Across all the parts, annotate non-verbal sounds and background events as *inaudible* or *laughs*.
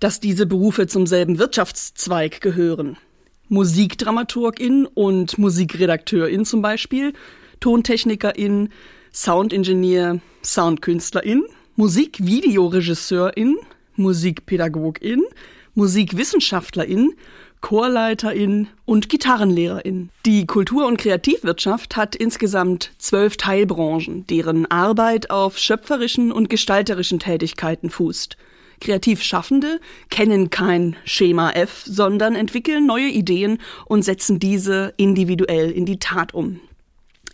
dass diese Berufe zum selben Wirtschaftszweig gehören. Musikdramaturgin und Musikredakteurin zum Beispiel, Tontechnikerin, Soundingenieur, Soundkünstlerin, Musikvideoregisseurin, Musikpädagogin, Musikwissenschaftlerin Chorleiterin und Gitarrenlehrerin. Die Kultur- und Kreativwirtschaft hat insgesamt zwölf Teilbranchen, deren Arbeit auf schöpferischen und gestalterischen Tätigkeiten fußt. Kreativschaffende kennen kein Schema F, sondern entwickeln neue Ideen und setzen diese individuell in die Tat um.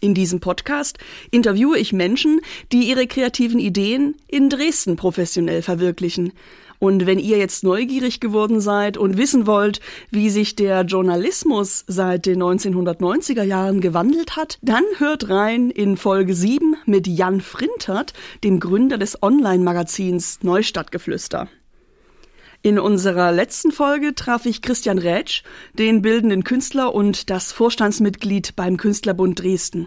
In diesem Podcast interviewe ich Menschen, die ihre kreativen Ideen in Dresden professionell verwirklichen. Und wenn ihr jetzt neugierig geworden seid und wissen wollt, wie sich der Journalismus seit den 1990er Jahren gewandelt hat, dann hört rein in Folge 7 mit Jan Frintert, dem Gründer des Online-Magazins Neustadtgeflüster. In unserer letzten Folge traf ich Christian Rätsch, den bildenden Künstler und das Vorstandsmitglied beim Künstlerbund Dresden.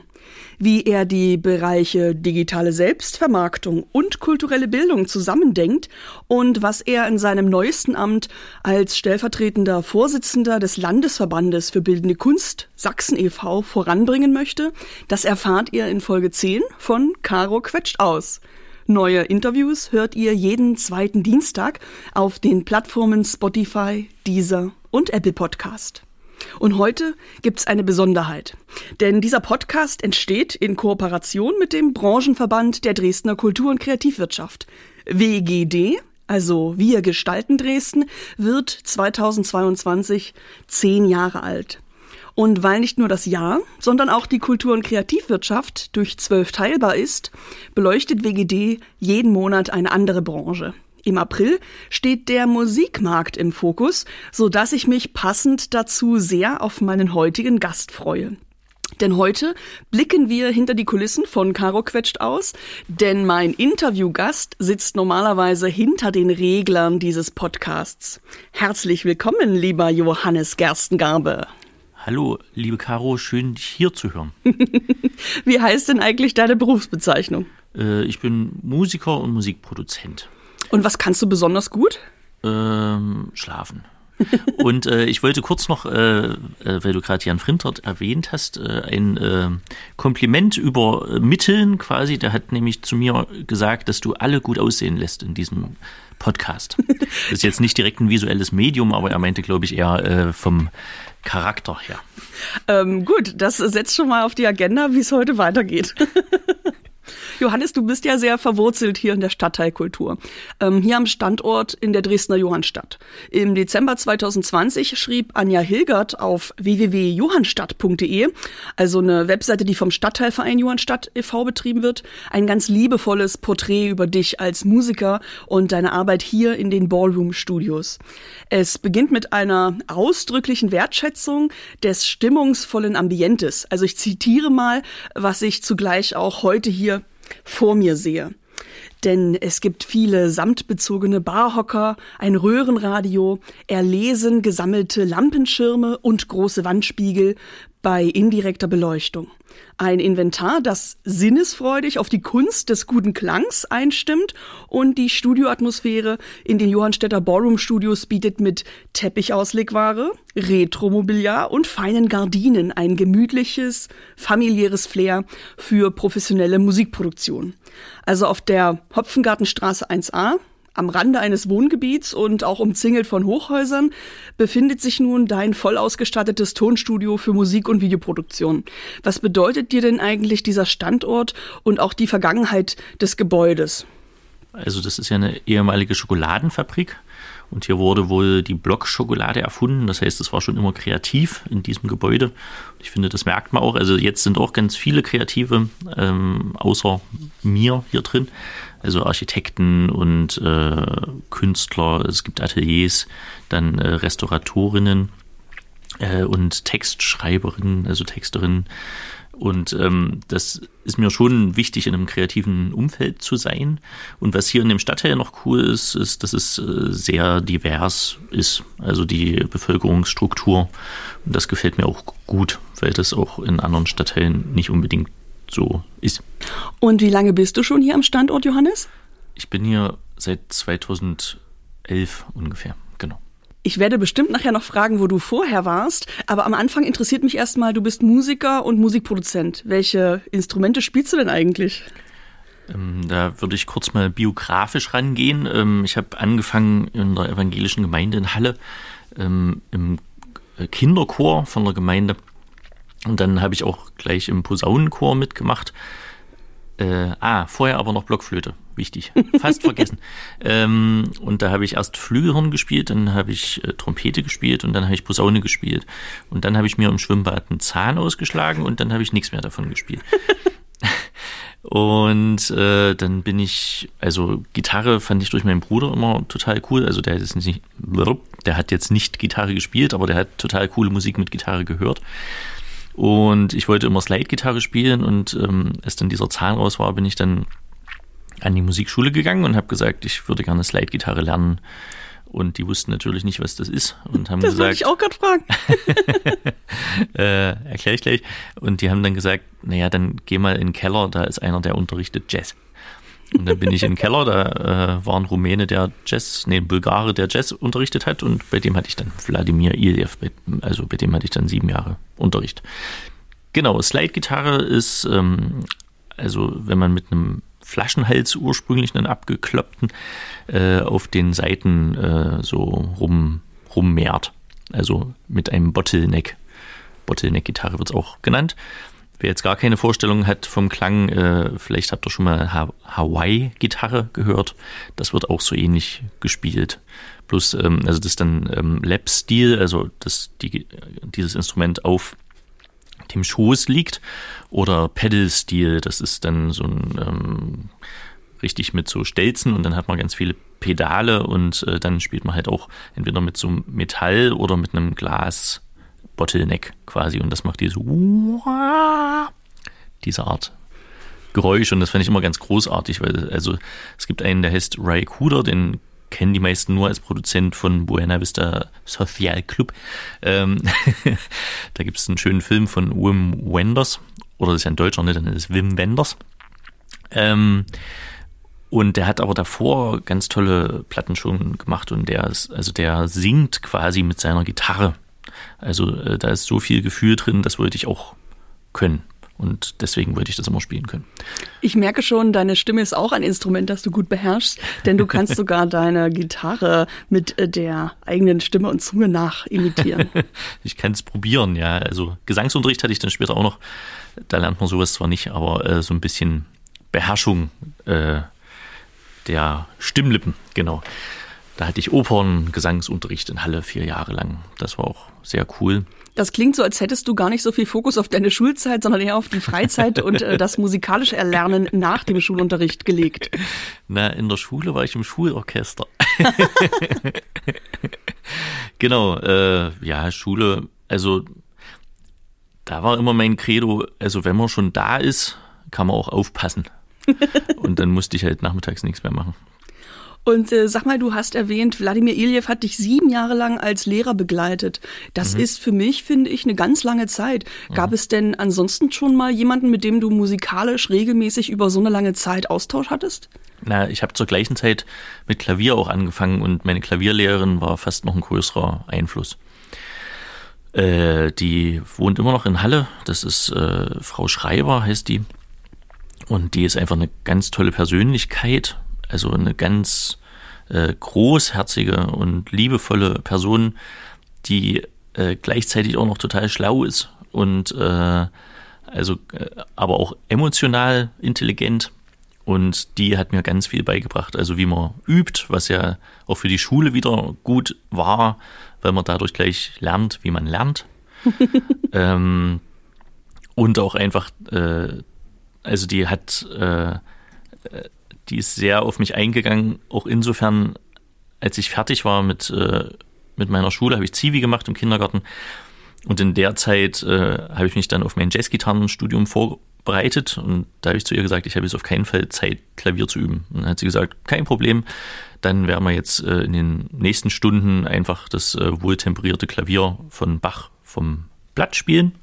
Wie er die Bereiche digitale Selbstvermarktung und kulturelle Bildung zusammendenkt und was er in seinem neuesten Amt als stellvertretender Vorsitzender des Landesverbandes für bildende Kunst Sachsen e.V. voranbringen möchte, das erfahrt ihr in Folge 10 von Caro Quetscht aus. Neue Interviews hört ihr jeden zweiten Dienstag auf den Plattformen Spotify, Deezer und Apple Podcast. Und heute gibt's eine Besonderheit. Denn dieser Podcast entsteht in Kooperation mit dem Branchenverband der Dresdner Kultur- und Kreativwirtschaft. WGD, also Wir gestalten Dresden, wird 2022 zehn Jahre alt. Und weil nicht nur das Jahr, sondern auch die Kultur- und Kreativwirtschaft durch zwölf teilbar ist, beleuchtet WGD jeden Monat eine andere Branche. Im April steht der Musikmarkt im Fokus, so dass ich mich passend dazu sehr auf meinen heutigen Gast freue. Denn heute blicken wir hinter die Kulissen von Caro Quetscht aus, denn mein Interviewgast sitzt normalerweise hinter den Reglern dieses Podcasts. Herzlich willkommen, lieber Johannes Gerstengarbe. Hallo, liebe Caro, schön dich hier zu hören. *laughs* Wie heißt denn eigentlich deine Berufsbezeichnung? Äh, ich bin Musiker und Musikproduzent. Und was kannst du besonders gut? Ähm, schlafen. *laughs* und äh, ich wollte kurz noch, äh, äh weil du gerade Jan Frintert erwähnt hast, äh, ein äh, Kompliment übermitteln quasi. Der hat nämlich zu mir gesagt, dass du alle gut aussehen lässt in diesem Podcast. *laughs* Das ist jetzt nicht direkt ein visuelles Medium, aber er meinte, glaube ich, eher vom Charakter her. Ähm, gut, das setzt schon mal auf die Agenda, wie es heute weitergeht. *laughs* Johannes, du bist ja sehr verwurzelt hier in der Stadtteilkultur. Ähm, hier am Standort in der Dresdner Johannstadt. Im Dezember 2020 schrieb Anja Hilgert auf www.johannstadt.de, also eine Webseite, die vom Stadtteilverein Johannstadt e.V. betrieben wird, ein ganz liebevolles Porträt über dich als Musiker und deine Arbeit hier in den Ballroom Studios. Es beginnt mit einer ausdrücklichen Wertschätzung des stimmungsvollen Ambientes. Also ich zitiere mal, was ich zugleich auch heute hier vor mir sehe. Denn es gibt viele samtbezogene Barhocker, ein Röhrenradio, erlesen gesammelte Lampenschirme und große Wandspiegel bei indirekter Beleuchtung. Ein Inventar, das sinnesfreudig auf die Kunst des guten Klangs einstimmt und die Studioatmosphäre in den Johannstädter Ballroom Studios bietet mit Teppichauslegware, Retromobiliar und feinen Gardinen ein gemütliches, familiäres Flair für professionelle Musikproduktion. Also auf der Hopfengartenstraße 1a am Rande eines Wohngebiets und auch umzingelt von Hochhäusern befindet sich nun dein voll ausgestattetes Tonstudio für Musik- und Videoproduktion. Was bedeutet dir denn eigentlich dieser Standort und auch die Vergangenheit des Gebäudes? Also das ist ja eine ehemalige Schokoladenfabrik und hier wurde wohl die Blockschokolade erfunden. Das heißt, es war schon immer kreativ in diesem Gebäude. Ich finde, das merkt man auch. Also jetzt sind auch ganz viele Kreative ähm, außer mir hier drin also Architekten und äh, Künstler, es gibt Ateliers, dann äh, Restauratorinnen. äh, und Textschreiberin, also Texterin. Und ähm, das ist mir schon wichtig, in einem kreativen Umfeld zu sein. Und was hier in dem Stadtteil noch cool ist, ist, dass es äh, sehr divers ist, also die Bevölkerungsstruktur. Und das gefällt mir auch gut, weil das auch in anderen Stadtteilen nicht unbedingt so ist. Und wie lange bist du schon hier am Standort, Johannes? Ich bin hier seit 2011 ungefähr, genau. Ich werde bestimmt nachher noch fragen, wo du vorher warst, aber am Anfang interessiert mich erstmal, du bist Musiker und Musikproduzent. Welche Instrumente spielst du denn eigentlich? Ähm, da würde ich kurz mal biografisch rangehen. Ähm, ich habe angefangen in der evangelischen Gemeinde in Halle ähm, im äh, Kinderchor von der Gemeinde. Und dann habe ich auch gleich im Posaunenchor mitgemacht. Äh, ah, vorher aber noch Blockflöte. Wichtig. Fast vergessen. *laughs* Ähm, und da habe ich erst Flügelhorn gespielt, dann habe ich äh, Trompete gespielt und dann habe ich Posaune gespielt. Und dann habe ich mir im Schwimmbad einen Zahn ausgeschlagen und dann habe ich nichts mehr davon gespielt. *laughs* Und äh, dann bin ich, also Gitarre fand ich durch meinen Bruder immer total cool. Also der ist nicht, der hat jetzt nicht Gitarre gespielt, aber der hat total coole Musik mit Gitarre gehört. Und ich wollte immer Slide-Gitarre spielen und ähm, als dann dieser Zahn raus war, bin ich dann an die Musikschule gegangen und habe gesagt, ich würde gerne Slide-Gitarre lernen. Und die wussten natürlich nicht, was das ist und haben das gesagt. Das ich auch gerade fragen. *laughs* äh, erkläre ich gleich. Und die haben dann gesagt, naja, dann geh mal in den Keller, da ist einer, der unterrichtet Jazz. Und dann bin ich im Keller, da äh, war ein Rumäne, der Jazz, nee, ein Bulgare, der Jazz unterrichtet hat und bei dem hatte ich dann Wladimir Iljev, also bei dem hatte ich dann sieben Jahre Unterricht. Genau, Slide-Gitarre ist, ähm, also wenn man mit einem Flaschenhals ursprünglich einen abgekloppten äh, auf den Seiten äh, so rum, rummehrt. Also mit einem Bottleneck. Bottleneck-Gitarre wird es auch genannt. Wer jetzt gar keine Vorstellung hat vom Klang, äh, vielleicht habt ihr schon mal ha Hawaii-Gitarre gehört. Das wird auch so ähnlich gespielt. Plus, ähm, also das ist dann ähm, Lap-Stil, also dass die, dieses Instrument auf dem Schoß liegt. Oder Pedal-Stil, das ist dann so ein ähm, richtig mit so Stelzen und dann hat man ganz viele Pedale und äh, dann spielt man halt auch entweder mit so Metall oder mit einem Glas Bottleneck quasi und das macht diese diese Art Geräusch und das fand ich immer ganz großartig, weil also es gibt einen, der heißt Ray Cooder, den kennen die meisten nur als Produzent von Buena Vista Social Club. Ähm, *laughs* da gibt es einen schönen Film von Wim Wenders, oder das ist ja ein Deutscher, ne? dann ist es Wim Wenders. Ähm, und der hat aber davor ganz tolle Platten schon gemacht und der ist, also der singt quasi mit seiner Gitarre. Also äh, da ist so viel Gefühl drin, das wollte ich auch können. Und deswegen wollte ich das immer spielen können. Ich merke schon, deine Stimme ist auch ein Instrument, das du gut beherrschst, denn du kannst *laughs* sogar deine Gitarre mit äh, der eigenen Stimme und Zunge nachimitieren. *laughs* ich kann es probieren, ja. Also Gesangsunterricht hatte ich dann später auch noch. Da lernt man sowas zwar nicht, aber äh, so ein bisschen Beherrschung äh, der Stimmlippen, genau. Da hatte ich Opern-Gesangsunterricht in Halle vier Jahre lang. Das war auch sehr cool. Das klingt so, als hättest du gar nicht so viel Fokus auf deine Schulzeit, sondern eher auf die Freizeit *laughs* und äh, das musikalische Erlernen nach dem Schulunterricht gelegt. Na, in der Schule war ich im Schulorchester. *laughs* genau, äh, ja, Schule, also da war immer mein Credo, also wenn man schon da ist, kann man auch aufpassen. *laughs* Und dann musste ich halt nachmittags nichts mehr machen. Und äh, sag mal, du hast erwähnt, Wladimir Iljev hat dich sieben Jahre lang als Lehrer begleitet. Das mhm. ist für mich, finde ich, eine ganz lange Zeit. Gab mhm. es denn ansonsten schon mal jemanden, mit dem du musikalisch regelmäßig über so eine lange Zeit Austausch hattest? Na, ich habe zur gleichen Zeit mit Klavier auch angefangen und meine Klavierlehrerin war fast noch ein größerer Einfluss. Äh, die wohnt immer noch in Halle. Das ist äh, Frau Schreiber, heißt die. Und die ist einfach eine ganz tolle Persönlichkeit also eine ganz äh, großherzige und liebevolle Person, die äh, gleichzeitig auch noch total schlau ist und äh, also äh, aber auch emotional intelligent und die hat mir ganz viel beigebracht, also wie man übt, was ja auch für die Schule wieder gut war, weil man dadurch gleich lernt, wie man lernt. *laughs* ähm, und auch einfach, äh, also die hat äh, die ist sehr auf mich eingegangen, auch insofern, als ich fertig war mit, äh, mit meiner Schule, habe ich Zivi gemacht im Kindergarten. Und in der Zeit äh, habe ich mich dann auf mein Jazzgitarrenstudium vorbereitet und da habe ich zu ihr gesagt, ich habe jetzt auf keinen Fall Zeit, Klavier zu üben. Und dann hat sie gesagt, kein Problem, dann werden wir jetzt äh, in den nächsten Stunden einfach das äh, wohltemperierte Klavier von Bach vom Blatt spielen.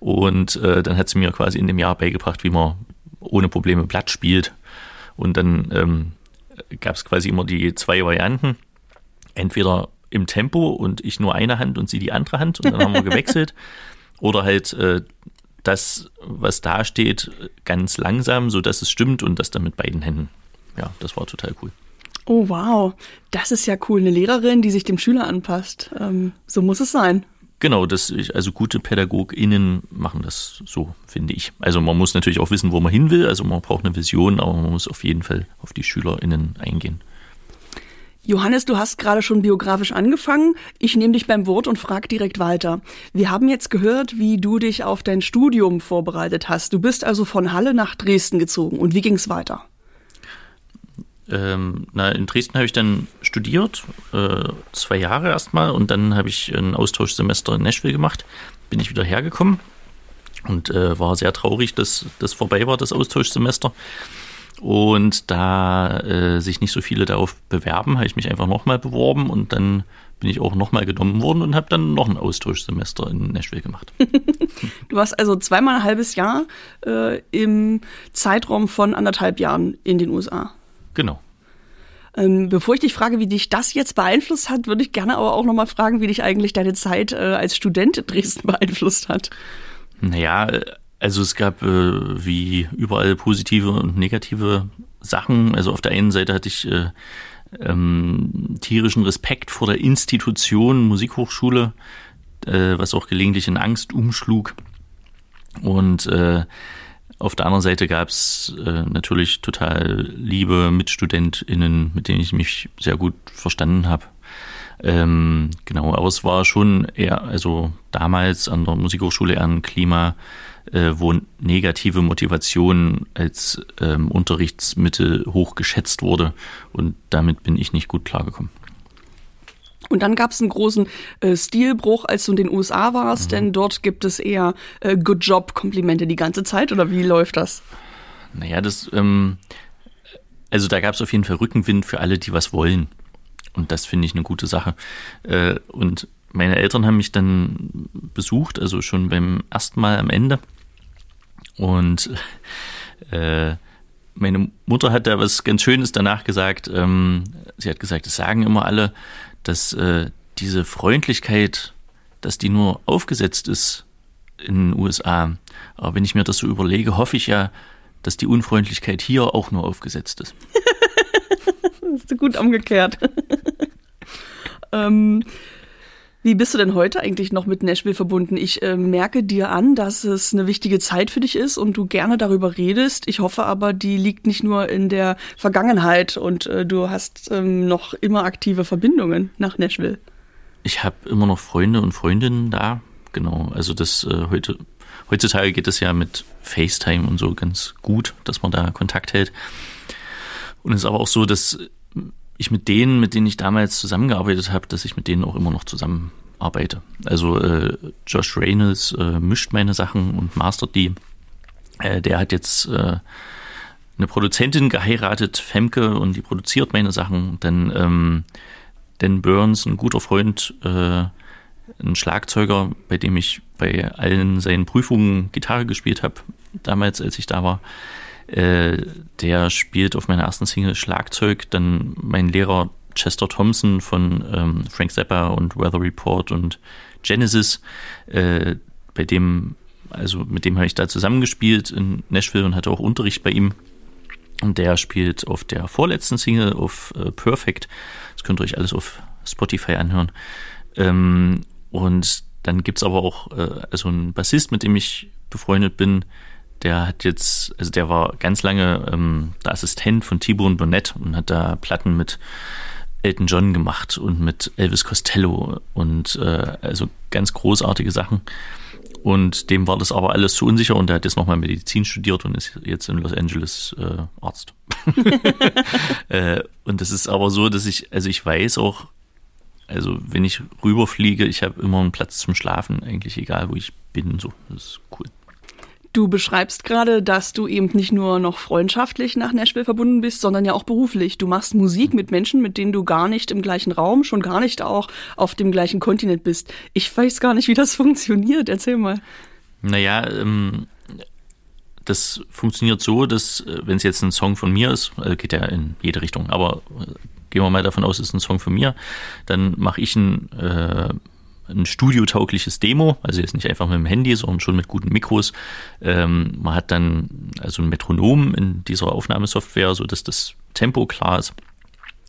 Und äh, dann hat sie mir quasi in dem Jahr beigebracht, wie man ohne Probleme Blatt spielt. Und dann ähm, gab es quasi immer die zwei Varianten. Entweder im Tempo und ich nur eine Hand und sie die andere Hand und dann haben wir *laughs* gewechselt. Oder halt äh, das, was da steht, ganz langsam, sodass es stimmt und das dann mit beiden Händen. Ja, das war total cool. Oh wow, das ist ja cool. Eine Lehrerin, die sich dem Schüler anpasst. Ähm, so muss es sein. Genau, das, also gute PädagogInnen machen das so, finde ich. Also man muss natürlich auch wissen, wo man hin will. Also man braucht eine Vision, aber man muss auf jeden Fall auf die SchülerInnen eingehen. Johannes, du hast gerade schon biografisch angefangen. Ich nehme dich beim Wort und frage direkt weiter. Wir haben jetzt gehört, wie du dich auf dein Studium vorbereitet hast. Du bist also von Halle nach Dresden gezogen. Und wie ging es weiter? Ähm, na, in Dresden habe ich dann studiert, äh, zwei Jahre erstmal, und dann habe ich ein Austauschsemester in Nashville gemacht. Bin ich wieder hergekommen und äh, war sehr traurig, dass das vorbei war, das Austauschsemester. Und da äh, sich nicht so viele darauf bewerben, habe ich mich einfach nochmal beworben und dann bin ich auch nochmal genommen worden und habe dann noch ein Austauschsemester in Nashville gemacht. *laughs* du warst also zweimal ein halbes Jahr äh, im Zeitraum von anderthalb Jahren in den USA. Genau. Ähm, bevor ich dich frage, wie dich das jetzt beeinflusst hat, würde ich gerne aber auch nochmal fragen, wie dich eigentlich deine Zeit äh, als Student in Dresden *laughs* beeinflusst hat. Naja, also es gab äh, wie überall positive und negative Sachen. Also auf der einen Seite hatte ich äh, ähm, tierischen Respekt vor der Institution Musikhochschule, äh, was auch gelegentlich in Angst umschlug. Und äh, auf der anderen Seite gab es äh, natürlich total liebe MitstudentInnen, mit denen ich mich sehr gut verstanden habe. Ähm, genau, aber es war schon eher, also damals an der Musikhochschule eher ein Klima, äh, wo negative Motivation als ähm, Unterrichtsmittel hoch geschätzt wurde und damit bin ich nicht gut klargekommen. Und dann gab es einen großen äh, Stilbruch, als du in den USA warst, mhm. denn dort gibt es eher äh, Good Job-Komplimente die ganze Zeit oder wie läuft das? Naja, das, ähm, also da gab es auf jeden Fall Rückenwind für alle, die was wollen. Und das finde ich eine gute Sache. Äh, und meine Eltern haben mich dann besucht, also schon beim ersten Mal am Ende. Und äh, meine Mutter hat da was ganz Schönes danach gesagt. Ähm, sie hat gesagt, es sagen immer alle, dass äh, diese Freundlichkeit, dass die nur aufgesetzt ist in den USA. Aber wenn ich mir das so überlege, hoffe ich ja, dass die Unfreundlichkeit hier auch nur aufgesetzt ist. *laughs* das ist gut umgekehrt. *laughs* ähm, wie bist du denn heute eigentlich noch mit Nashville verbunden? Ich äh, merke dir an, dass es eine wichtige Zeit für dich ist und du gerne darüber redest. Ich hoffe aber, die liegt nicht nur in der Vergangenheit und äh, du hast ähm, noch immer aktive Verbindungen nach Nashville. Ich habe immer noch Freunde und Freundinnen da. Genau. Also das äh, heute heutzutage geht es ja mit FaceTime und so ganz gut, dass man da Kontakt hält. Und es ist aber auch so, dass ich mit denen, mit denen ich damals zusammengearbeitet habe, dass ich mit denen auch immer noch zusammenarbeite. Also äh, Josh Reynolds äh, mischt meine Sachen und mastert die. Äh, der hat jetzt äh, eine Produzentin geheiratet, Femke, und die produziert meine Sachen. Dann ähm, Dan Burns, ein guter Freund, äh, ein Schlagzeuger, bei dem ich bei allen seinen Prüfungen Gitarre gespielt habe, damals, als ich da war. Äh, der spielt auf meiner ersten Single Schlagzeug. Dann mein Lehrer Chester Thompson von ähm, Frank Zappa und Weather Report und Genesis, äh, bei dem, also mit dem habe ich da zusammengespielt in Nashville und hatte auch Unterricht bei ihm. Und der spielt auf der vorletzten Single auf äh, Perfect. Das könnt ihr euch alles auf Spotify anhören. Ähm, und dann gibt es aber auch äh, also einen Bassist, mit dem ich befreundet bin, der hat jetzt, also der war ganz lange ähm, der Assistent von T-Bone Burnett und hat da Platten mit Elton John gemacht und mit Elvis Costello und äh, also ganz großartige Sachen. Und dem war das aber alles zu unsicher und er hat jetzt nochmal Medizin studiert und ist jetzt in Los Angeles äh, Arzt. *laughs* *laughs* äh, und das ist aber so, dass ich, also ich weiß auch, also wenn ich rüberfliege, ich habe immer einen Platz zum Schlafen, eigentlich egal, wo ich bin. So, das ist cool. Du beschreibst gerade, dass du eben nicht nur noch freundschaftlich nach Nashville verbunden bist, sondern ja auch beruflich. Du machst Musik mit Menschen, mit denen du gar nicht im gleichen Raum, schon gar nicht auch auf dem gleichen Kontinent bist. Ich weiß gar nicht, wie das *laughs* funktioniert. Erzähl mal. Naja, ähm, das funktioniert so, dass, äh, wenn es jetzt ein Song von mir ist, also geht ja in jede Richtung, aber äh, gehen wir mal davon aus, es ist ein Song von mir, dann mache ich ein äh, ein studiotaugliches Demo, also jetzt nicht einfach mit dem Handy, sondern schon mit guten Mikros. Ähm, man hat dann also ein Metronom in dieser Aufnahmesoftware, so dass das Tempo klar ist.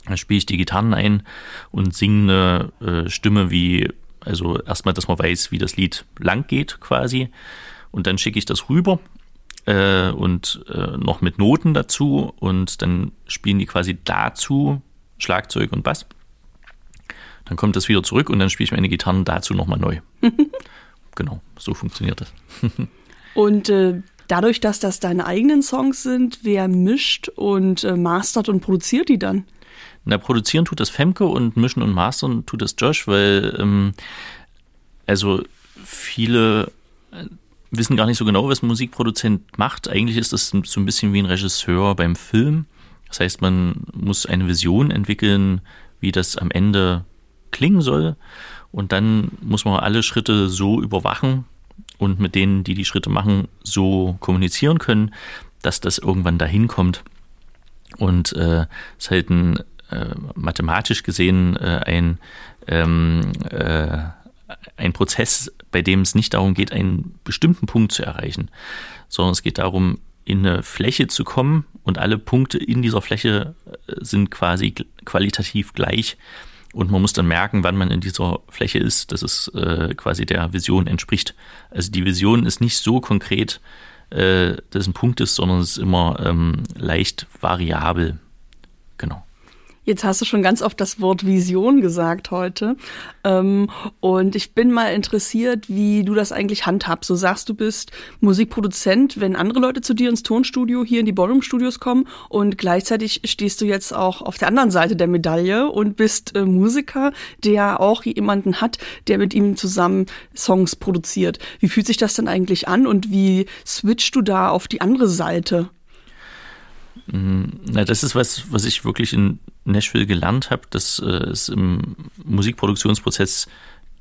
Dann spiele ich die Gitarren ein und singe eine äh, Stimme wie, also erstmal, dass man weiß, wie das Lied lang geht quasi. Und dann schicke ich das rüber äh, und äh, noch mit Noten dazu und dann spielen die quasi dazu Schlagzeug und Bass. Dann kommt das wieder zurück und dann spiele ich meine Gitarren dazu nochmal neu. *laughs* genau, so funktioniert das. *laughs* und äh, dadurch, dass das deine eigenen Songs sind, wer mischt und äh, mastert und produziert die dann? Na, produzieren tut das Femke und mischen und mastern tut das Josh, weil ähm, also viele äh, wissen gar nicht so genau, was ein Musikproduzent macht. Eigentlich ist das so ein bisschen wie ein Regisseur beim Film. Das heißt, man muss eine Vision entwickeln, wie das am Ende klingen soll. Und dann muss man alle Schritte so überwachen und mit denen, die die Schritte machen, so kommunizieren können, dass das irgendwann dahin kommt. Und äh, ist halt ein, äh, mathematisch gesehen äh, ein, ähm, äh, ein Prozess, bei dem es nicht darum geht, einen bestimmten Punkt zu erreichen, sondern es geht darum, in eine Fläche zu kommen und alle Punkte in dieser Fläche äh, sind quasi qualitativ gleich und man muss dann merken, wann man in dieser Fläche ist, dass es äh, quasi der Vision entspricht. Also die Vision ist nicht so konkret, äh, dass ein Punkt ist, sondern es ist immer ähm, leicht variabel. Genau. Jetzt hast du schon ganz oft das Wort Vision gesagt heute. Ähm, und ich bin mal interessiert, wie du das eigentlich handhabst. Du sagst, du bist Musikproduzent, wenn andere Leute zu dir ins Tonstudio hier in die Ballroom Studios kommen und gleichzeitig stehst du jetzt auch auf der anderen Seite der Medaille und bist äh, Musiker, der auch jemanden hat, der mit ihm zusammen Songs produziert. Wie fühlt sich das denn eigentlich an und wie switchst du da auf die andere Seite? Mhm. Na, das ist was, was ich wirklich in Nashville gelernt habe, dass äh, es im Musikproduktionsprozess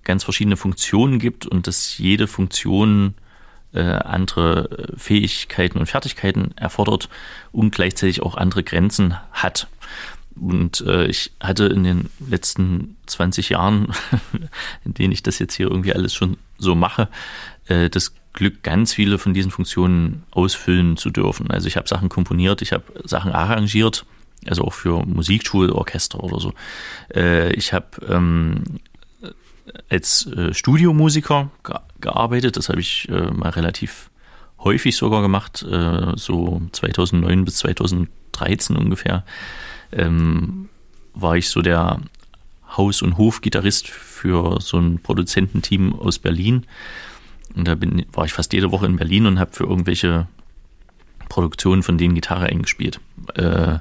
ganz verschiedene Funktionen gibt und dass jede Funktion äh, andere Fähigkeiten und Fertigkeiten erfordert und gleichzeitig auch andere Grenzen hat. Und äh, ich hatte in den letzten 20 Jahren, *laughs* in denen ich das jetzt hier irgendwie alles schon so mache, äh, das Glück, ganz viele von diesen Funktionen ausfüllen zu dürfen. Also ich habe Sachen komponiert, ich habe Sachen arrangiert, also auch für Musikschulorchester oder so. Äh, ich habe ähm, als äh, Studiomusiker gearbeitet, das habe ich äh, mal relativ häufig sogar gemacht, äh, so 2009 bis 2013 ungefähr. Ähm, war ich so der Haus- und Hofgitarrist für so ein Produzententeam aus Berlin. Und da bin, war ich fast jede Woche in Berlin und habe für irgendwelche Produktionen von denen Gitarre eingespielt. Äh,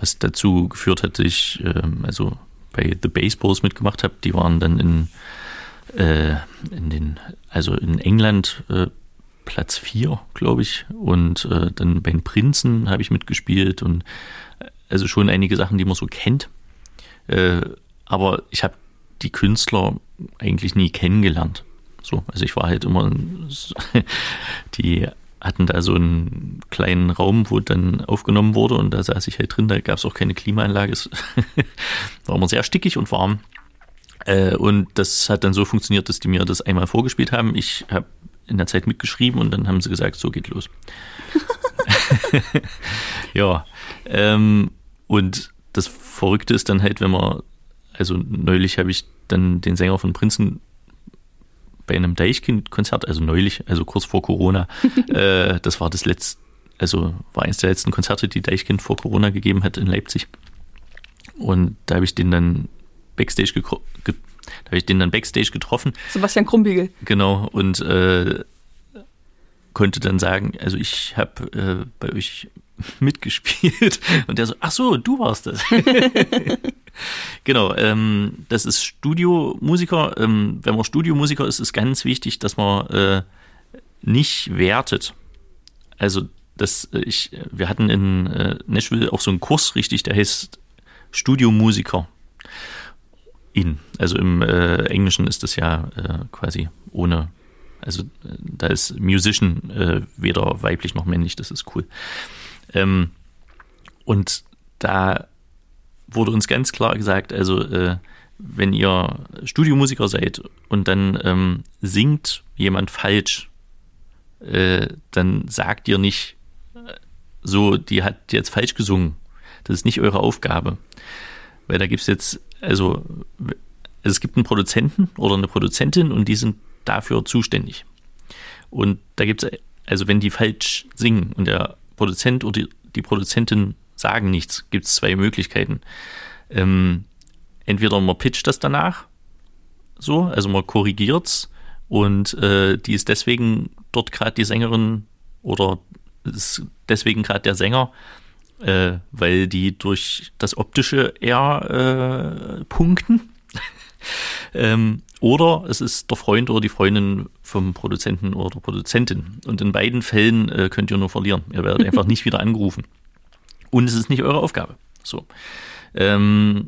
was dazu geführt hat, dass ich äh, also bei The Baseballs mitgemacht habe. Die waren dann in, äh, in den, also in England äh, Platz 4, glaube ich. Und äh, dann bei den Prinzen habe ich mitgespielt und äh, also schon einige Sachen, die man so kennt. Aber ich habe die Künstler eigentlich nie kennengelernt. So, also ich war halt immer, *laughs* die hatten da so einen kleinen Raum, wo dann aufgenommen wurde und da saß ich halt drin, da gab es auch keine Klimaanlage, es *laughs* war immer sehr stickig und warm. Äh, und das hat dann so funktioniert, dass die mir das einmal vorgespielt haben. Ich habe in der Zeit mitgeschrieben und dann haben sie gesagt, so geht los. *laughs* ja, ähm, und das Verrückte ist dann halt, wenn man, also neulich habe ich dann den Sänger von Prinzen bei einem Deichkind-Konzert, also neulich, also kurz vor Corona. *laughs* äh, das war das letzte, also war eines der letzten Konzerte, die Deichkind vor Corona gegeben hat in Leipzig. Und da habe ich den dann Backstage ge da habe ich den dann Backstage getroffen. Sebastian Krumbiegel. Genau, und äh, konnte dann sagen, also ich habe äh, bei euch *laughs* mitgespielt. Und der so, ach so, du warst das. *laughs* genau, ähm, das ist Studiomusiker. Ähm, wenn man Studiomusiker ist, ist ganz wichtig, dass man äh, nicht wertet. Also das, äh, ich, wir hatten in äh, Nashville auch so einen Kurs, richtig, der heißt Studiomusiker. In. Also im äh, Englischen ist das ja äh, quasi ohne, also äh, da ist Musician äh, weder weiblich noch männlich, das ist cool. Ähm, und da wurde uns ganz klar gesagt, also äh, wenn ihr Studiomusiker seid und dann ähm, singt jemand falsch, äh, dann sagt ihr nicht äh, so, die hat jetzt falsch gesungen. Das ist nicht eure Aufgabe. Weil da gibt es jetzt, also es gibt einen Produzenten oder eine Produzentin und die sind dafür zuständig. Und da gibt es, also wenn die falsch singen und der Produzent oder die Produzentin sagen nichts, gibt es zwei Möglichkeiten. Ähm, entweder man pitcht das danach, so, also man korrigiert es und äh, die ist deswegen dort gerade die Sängerin oder ist deswegen gerade der Sänger, äh, weil die durch das Optische eher äh, punkten. Ähm, oder es ist der Freund oder die Freundin vom Produzenten oder der Produzentin. Und in beiden Fällen äh, könnt ihr nur verlieren. Ihr werdet einfach *laughs* nicht wieder angerufen. Und es ist nicht eure Aufgabe. So. Ähm,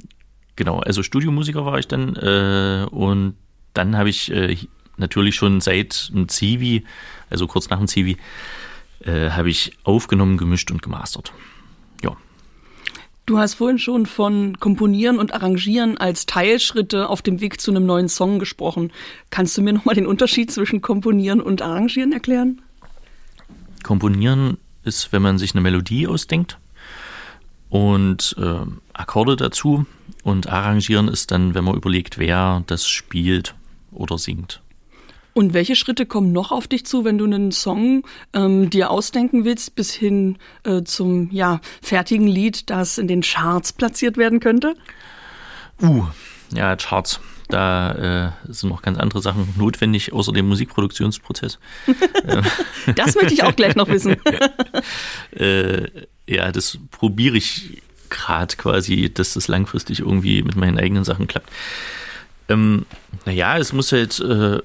genau, also Studiomusiker war ich dann äh, und dann habe ich äh, natürlich schon seit dem Zivi, also kurz nach dem Zivi, äh, habe ich aufgenommen, gemischt und gemastert. Du hast vorhin schon von Komponieren und Arrangieren als Teilschritte auf dem Weg zu einem neuen Song gesprochen. Kannst du mir nochmal den Unterschied zwischen Komponieren und Arrangieren erklären? Komponieren ist, wenn man sich eine Melodie ausdenkt und äh, Akkorde dazu. Und Arrangieren ist dann, wenn man überlegt, wer das spielt oder singt. Und welche Schritte kommen noch auf dich zu, wenn du einen Song ähm, dir ausdenken willst, bis hin äh, zum ja, fertigen Lied, das in den Charts platziert werden könnte? Uh, ja, Charts. Da äh, sind noch ganz andere Sachen notwendig, außer dem Musikproduktionsprozess. *laughs* *laughs* das möchte ich auch gleich noch wissen. *laughs* äh, ja, das probiere ich gerade quasi, dass das langfristig irgendwie mit meinen eigenen Sachen klappt. Ähm, naja, es muss halt äh,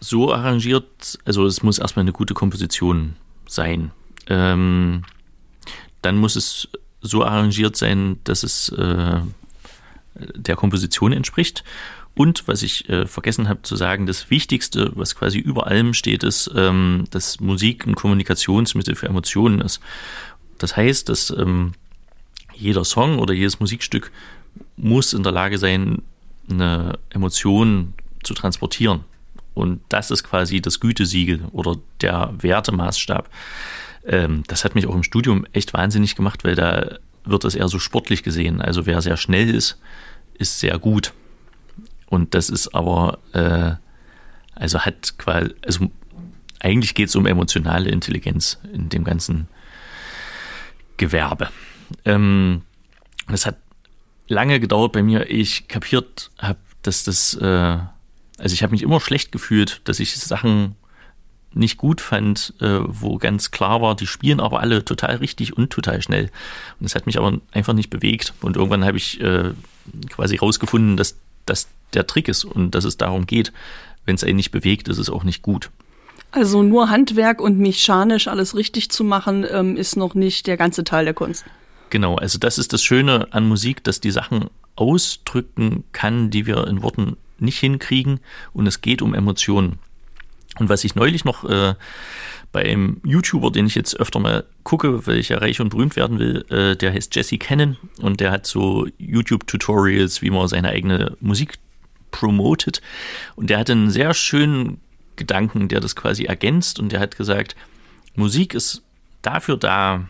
so arrangiert, also es muss erstmal eine gute Komposition sein. Ähm, dann muss es so arrangiert sein, dass es äh, der Komposition entspricht. Und was ich äh, vergessen habe zu sagen, das Wichtigste, was quasi über allem steht, ist, ähm, dass Musik ein Kommunikationsmittel für Emotionen ist. Das heißt, dass ähm, jeder Song oder jedes Musikstück muss in der Lage sein, eine Emotion zu transportieren. Und das ist quasi das Gütesiegel oder der Wertemaßstab. Ähm, das hat mich auch im Studium echt wahnsinnig gemacht, weil da wird es eher so sportlich gesehen. Also wer sehr schnell ist, ist sehr gut. Und das ist aber, äh, also hat quasi, also eigentlich geht es um emotionale Intelligenz in dem ganzen Gewerbe. Ähm, das hat lange gedauert bei mir, ich kapiert habe, dass das äh, also ich habe mich immer schlecht gefühlt, dass ich Sachen nicht gut fand, äh, wo ganz klar war, die spielen aber alle total richtig und total schnell. Und das hat mich aber einfach nicht bewegt. Und irgendwann habe ich äh, quasi rausgefunden, dass das der Trick ist und dass es darum geht, wenn es einen nicht bewegt, ist es auch nicht gut. Also nur Handwerk und mechanisch alles richtig zu machen, ähm, ist noch nicht der ganze Teil der Kunst. Genau, also das ist das Schöne an Musik, dass die Sachen ausdrücken kann, die wir in Worten nicht hinkriegen und es geht um Emotionen. Und was ich neulich noch äh, bei einem YouTuber, den ich jetzt öfter mal gucke, weil ich ja reich und berühmt werden will, äh, der heißt Jesse Cannon und der hat so YouTube-Tutorials, wie man seine eigene Musik promotet. Und der hat einen sehr schönen Gedanken, der das quasi ergänzt und der hat gesagt, Musik ist dafür da,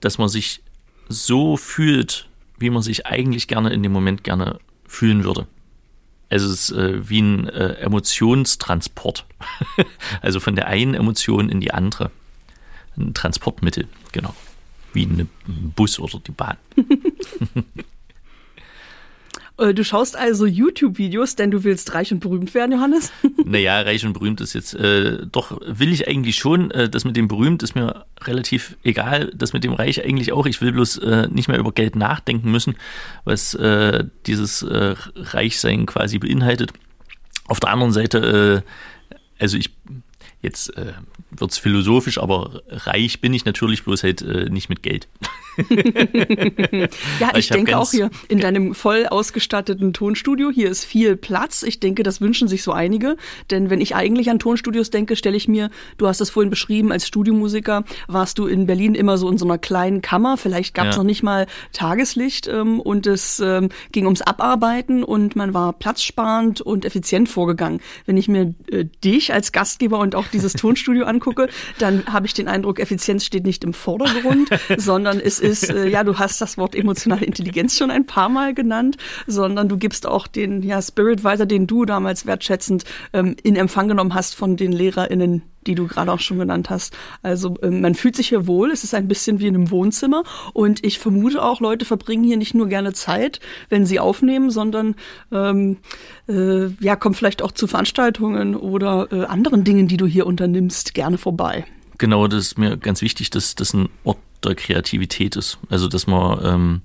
dass man sich so fühlt, wie man sich eigentlich gerne in dem Moment gerne fühlen würde. Es ist äh, wie ein äh, Emotionstransport. *laughs* also von der einen Emotion in die andere. Ein Transportmittel, genau. Wie ein Bus oder die Bahn. *laughs* Äh, du schaust also YouTube-Videos, denn du willst reich und berühmt werden, Johannes? *laughs* Naja, reich und berühmt ist jetzt, äh, doch will ich eigentlich schon. Äh, das mit dem berühmt ist mir relativ egal. Das mit dem reich eigentlich auch. Ich will bloß äh, nicht mehr über Geld nachdenken müssen, was äh, dieses äh, Reichsein quasi beinhaltet. Auf der anderen Seite, äh, also ich jetzt äh, wird es philosophisch, aber reich bin ich natürlich bloß halt äh, nicht mit Geld. *laughs* ja, ich, ich denke auch hier in deinem voll ausgestatteten Tonstudio, hier ist viel Platz. Ich denke, das wünschen sich so einige. Denn wenn ich eigentlich an Tonstudios denke, stelle ich mir, du hast es vorhin beschrieben, als Studiomusiker warst du in Berlin immer so in so einer kleinen Kammer. Vielleicht gab es ja. noch nicht mal Tageslicht ähm, und es ähm, ging ums Abarbeiten und man war platzsparend und effizient vorgegangen. Wenn ich mir äh, dich als Gastgeber und auch dieses Tonstudio angucke, dann habe ich den Eindruck, Effizienz steht nicht im Vordergrund, *laughs* sondern es ist, äh, ja, du hast das Wort emotionale Intelligenz schon ein paar Mal genannt, sondern du gibst auch den ja, Spirit weiter, den du damals wertschätzend ähm, in Empfang genommen hast von den LehrerInnen, die du gerade auch schon genannt hast. Also ähm, man fühlt sich hier wohl, es ist ein bisschen wie in einem Wohnzimmer und ich vermute auch, Leute verbringen hier nicht nur gerne Zeit, wenn sie aufnehmen, sondern ähm, äh, ja, kommen vielleicht auch zu Veranstaltungen oder äh, anderen Dingen, die du hier unternimmst, gerne vorbei. Genau, das ist mir ganz wichtig, dass das ein Ort der Kreativität ist. Also dass man ähm,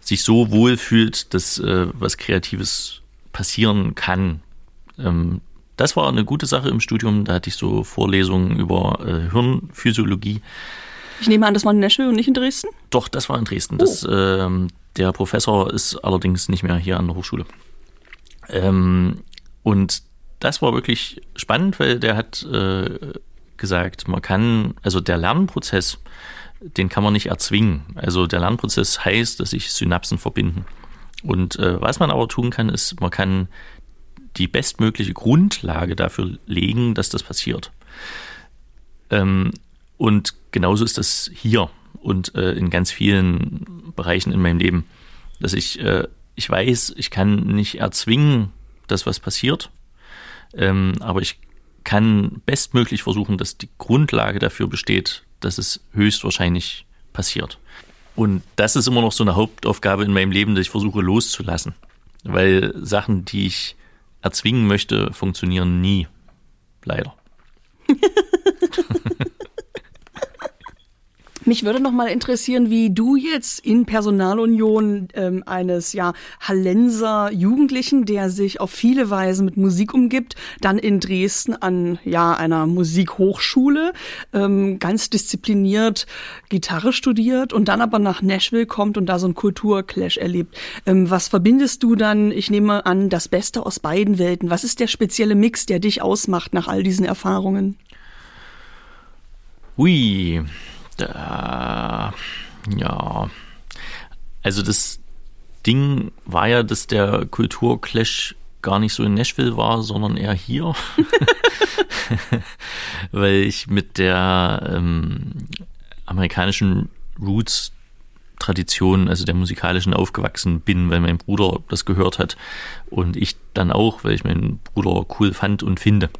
sich so wohl fühlt, dass äh, was Kreatives passieren kann. Ähm, das war eine gute Sache im Studium. Da hatte ich so Vorlesungen über äh, Hirnphysiologie. Ich nehme an, das war in Nashville und nicht in Dresden? Doch, das war in Dresden. Oh. Das, ähm, der Professor ist allerdings nicht mehr hier an der Hochschule. Ähm, und das war wirklich spannend, weil der hat äh, gesagt, man kann, also der Lernprozess den kann man nicht erzwingen. Also der Lernprozess heißt, dass sich Synapsen verbinden. Und äh, was man aber tun kann, ist, man kann die bestmögliche Grundlage dafür legen, dass das passiert. Ähm, und genauso ist das hier und äh, in ganz vielen Bereichen in meinem Leben, dass ich, äh, ich weiß, ich kann nicht erzwingen, dass was passiert, ähm, aber ich kann bestmöglich versuchen, dass die Grundlage dafür besteht, dass es höchstwahrscheinlich passiert. Und das ist immer noch so eine Hauptaufgabe in meinem Leben, dass ich versuche loszulassen. Weil Sachen, die ich erzwingen möchte, funktionieren nie. Leider. *laughs* Mich würde noch mal interessieren, wie du jetzt in Personalunion ähm, eines ja Hallenser Jugendlichen, der sich auf viele Weise mit Musik umgibt, dann in Dresden an ja einer Musikhochschule ähm, ganz diszipliniert Gitarre studiert und dann aber nach Nashville kommt und da so ein Kulturclash erlebt. Ähm, was verbindest du dann? Ich nehme an, das Beste aus beiden Welten. Was ist der spezielle Mix, der dich ausmacht nach all diesen Erfahrungen? Ui, da, ja, also das Ding war ja, dass der Kulturclash gar nicht so in Nashville war, sondern eher hier. *laughs* *laughs* Weil ich mit der ähm, amerikanischen Roots Tradition, also der musikalischen aufgewachsen bin, weil mein Bruder das gehört hat und ich dann auch, weil ich meinen Bruder cool fand und finde.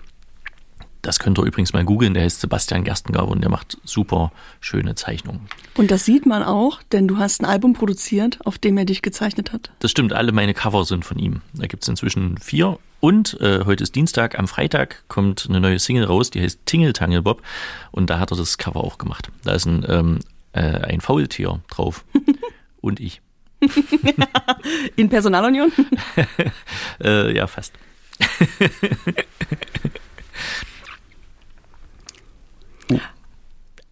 Das könnt ihr übrigens mal googeln, der heißt Sebastian Gerstengabe und der macht super schöne Zeichnungen. Und das sieht man auch, denn du hast ein Album produziert, auf dem er dich gezeichnet hat. Das stimmt, alle meine Cover sind von ihm. Da gibt es inzwischen vier. Und äh, heute ist Dienstag, am Freitag kommt eine neue Single raus, die heißt Tingle Tangle Bob. Und da hat er das Cover auch gemacht. Da ist ein, ähm, äh, ein Faultier drauf. *laughs* und ich. In Personalunion? *laughs* äh, ja, fast. *laughs*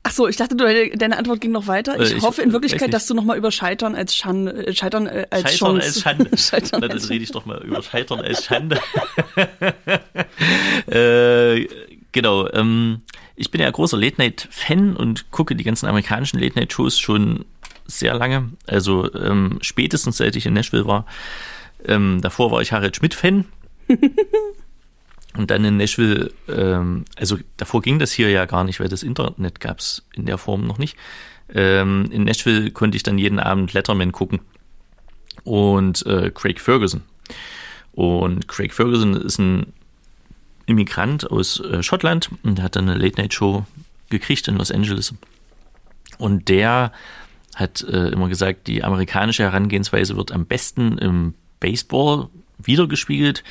Ach so, ich dachte, du, deine Antwort ging noch weiter. Ich, äh, ich hoffe in Wirklichkeit, dass du noch mal über Scheitern als Schan, äh, Scheitern äh, als Scheitern Chance. als Schande. *laughs* Scheitern dann als rede ich doch mal über Scheitern als Schande. *laughs* äh, genau. Ähm, ich bin ja großer Late Night Fan und gucke die ganzen amerikanischen Late Night Shows schon sehr lange. Also ähm, spätestens seit ich in Nashville war. Ähm, davor war ich Harald Schmidt Fan. *laughs* Und dann in Nashville, ähm, also davor ging das hier ja gar nicht, weil das Internet gab es in der Form noch nicht. Ähm, in Nashville konnte ich dann jeden Abend Letterman gucken und äh, Craig Ferguson. Und Craig Ferguson ist ein Immigrant aus äh, Schottland und der hat dann eine Late-Night-Show gekriegt in Los Angeles. Und der hat äh, immer gesagt, die amerikanische Herangehensweise wird am besten im Baseball wiedergespiegelt,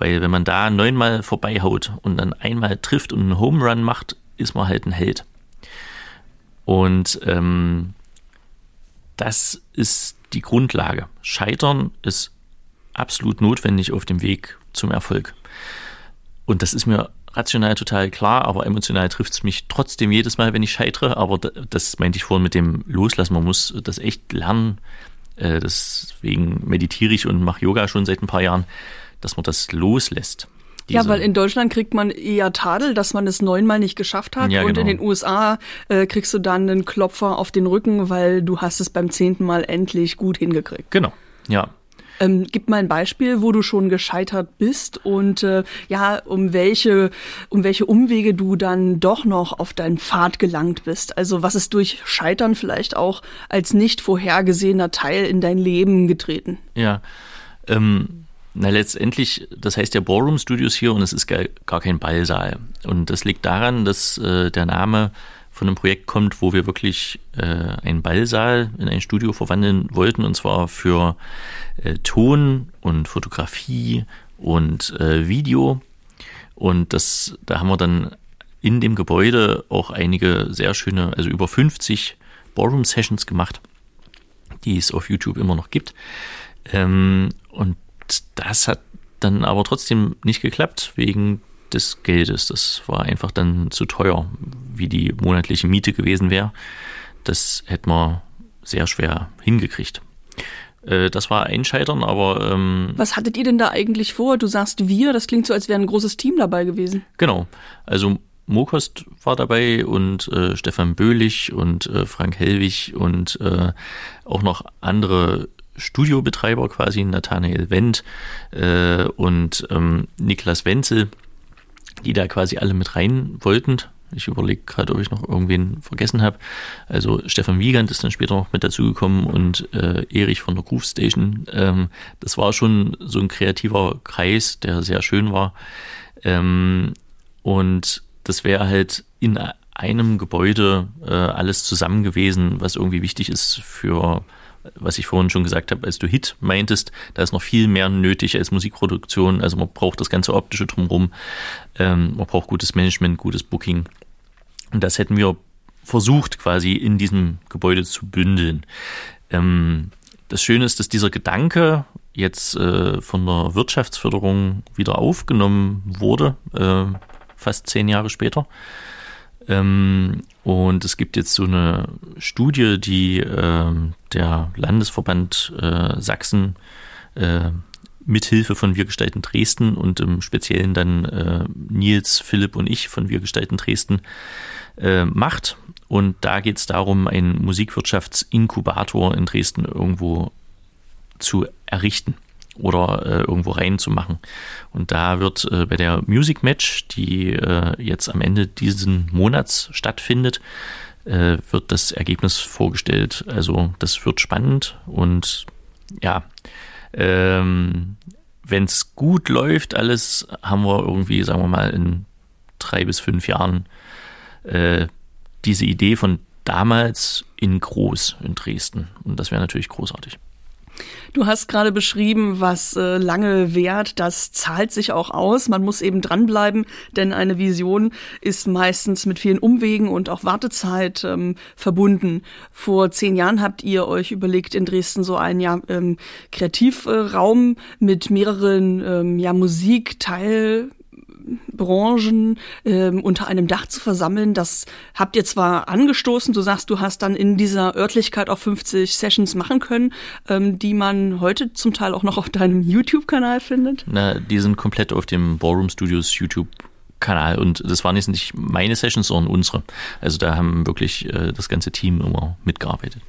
weil wenn man da neunmal vorbeihaut und dann einmal trifft und einen Home Run macht, ist man halt ein Held. Und ähm, das ist die Grundlage. Scheitern ist absolut notwendig auf dem Weg zum Erfolg. Und das ist mir rational total klar, aber emotional trifft es mich trotzdem jedes Mal, wenn ich scheitere. Aber das meinte ich vorhin mit dem Loslassen. Man muss das echt lernen. Äh, deswegen meditiere ich und mache Yoga schon seit ein paar Jahren, dass man das loslässt. Ja, weil in Deutschland kriegt man eher Tadel, dass man es neunmal nicht geschafft hat. Ja, und genau. in den USA äh, kriegst du dann einen Klopfer auf den Rücken, weil du hast es beim zehnten Mal endlich gut hingekriegt. Genau, ja. Ähm, gib mal ein Beispiel, wo du schon gescheitert bist und äh, ja, um welche, um welche Umwege du dann doch noch auf deinen Pfad gelangt bist. Also was ist durch Scheitern vielleicht auch als nicht vorhergesehener Teil in dein Leben getreten? Ja, ähm, na letztendlich, das heißt ja Ballroom Studios hier und es ist gar, gar kein Ballsaal. Und das liegt daran, dass äh, der Name von einem Projekt kommt, wo wir wirklich äh, einen Ballsaal in ein Studio verwandeln wollten, und zwar für äh, Ton und Fotografie und äh, Video. Und das, da haben wir dann in dem Gebäude auch einige sehr schöne, also über 50 Ballroom-Sessions gemacht, die es auf YouTube immer noch gibt. Ähm, und das hat dann aber trotzdem nicht geklappt, wegen des Geldes. Das war einfach dann zu teuer, wie die monatliche Miete gewesen wäre. Das hätte man sehr schwer hingekriegt. Äh, das war ein Scheitern, aber. Ähm, Was hattet ihr denn da eigentlich vor? Du sagst wir, das klingt so, als wäre ein großes Team dabei gewesen. Genau. Also Mokost war dabei und äh, Stefan Böhlich und äh, Frank Hellwig und äh, auch noch andere Studiobetreiber quasi, Nathanael Wendt äh, und ähm, Niklas Wenzel die da quasi alle mit rein wollten. Ich überlege gerade, ob ich noch irgendwen vergessen habe. Also Stefan Wiegand ist dann später noch mit dazugekommen und äh, Erich von der Groove Station. Ähm, das war schon so ein kreativer Kreis, der sehr schön war. Ähm, und das wäre halt in einem Gebäude äh, alles zusammen gewesen, was irgendwie wichtig ist für was ich vorhin schon gesagt habe, als du Hit meintest, da ist noch viel mehr nötig als Musikproduktion. Also man braucht das ganze optische drumherum, ähm, man braucht gutes Management, gutes Booking. Und das hätten wir versucht quasi in diesem Gebäude zu bündeln. Ähm, das Schöne ist, dass dieser Gedanke jetzt äh, von der Wirtschaftsförderung wieder aufgenommen wurde, äh, fast zehn Jahre später. Ähm, und es gibt jetzt so eine Studie, die äh, der Landesverband äh, Sachsen äh, mithilfe von Wir gestalten Dresden und im Speziellen dann äh, Nils, Philipp und ich von Wir gestalten Dresden äh, macht. Und da geht es darum, einen Musikwirtschaftsinkubator in Dresden irgendwo zu errichten oder äh, irgendwo reinzumachen. Und da wird äh, bei der Music Match, die äh, jetzt am Ende diesen Monats stattfindet, äh, wird das Ergebnis vorgestellt. Also das wird spannend und ja, ähm, wenn es gut läuft, alles haben wir irgendwie, sagen wir mal, in drei bis fünf Jahren äh, diese Idee von damals in groß in Dresden. Und das wäre natürlich großartig. Du hast gerade beschrieben, was äh, lange währt, das zahlt sich auch aus. Man muss eben dranbleiben, denn eine Vision ist meistens mit vielen Umwegen und auch Wartezeit ähm, verbunden. Vor zehn Jahren habt ihr euch überlegt, in Dresden so einen ja, ähm, Kreativraum mit mehreren ähm, ja, Musikteil Branchen ähm, unter einem Dach zu versammeln. Das habt ihr zwar angestoßen, du sagst, du hast dann in dieser Örtlichkeit auch 50 Sessions machen können, ähm, die man heute zum Teil auch noch auf deinem YouTube-Kanal findet. Na, die sind komplett auf dem Ballroom Studios YouTube Kanal und das waren jetzt nicht meine Sessions, sondern unsere. Also da haben wirklich äh, das ganze Team immer mitgearbeitet.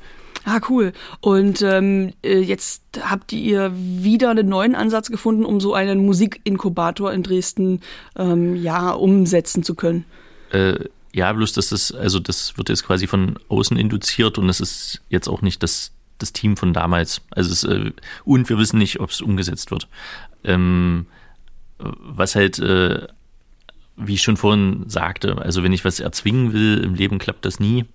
Ah, cool. Und ähm, äh, jetzt habt ihr wieder einen neuen Ansatz gefunden, um so einen Musikinkubator in Dresden ähm, ja umsetzen zu können. Äh, ja, bloß das, also das wird jetzt quasi von außen induziert und es ist jetzt auch nicht das, das Team von damals. Also es, äh, und wir wissen nicht, ob es umgesetzt wird. Ähm, was halt äh, wie ich schon vorhin sagte, also wenn ich was erzwingen will im Leben, klappt das nie.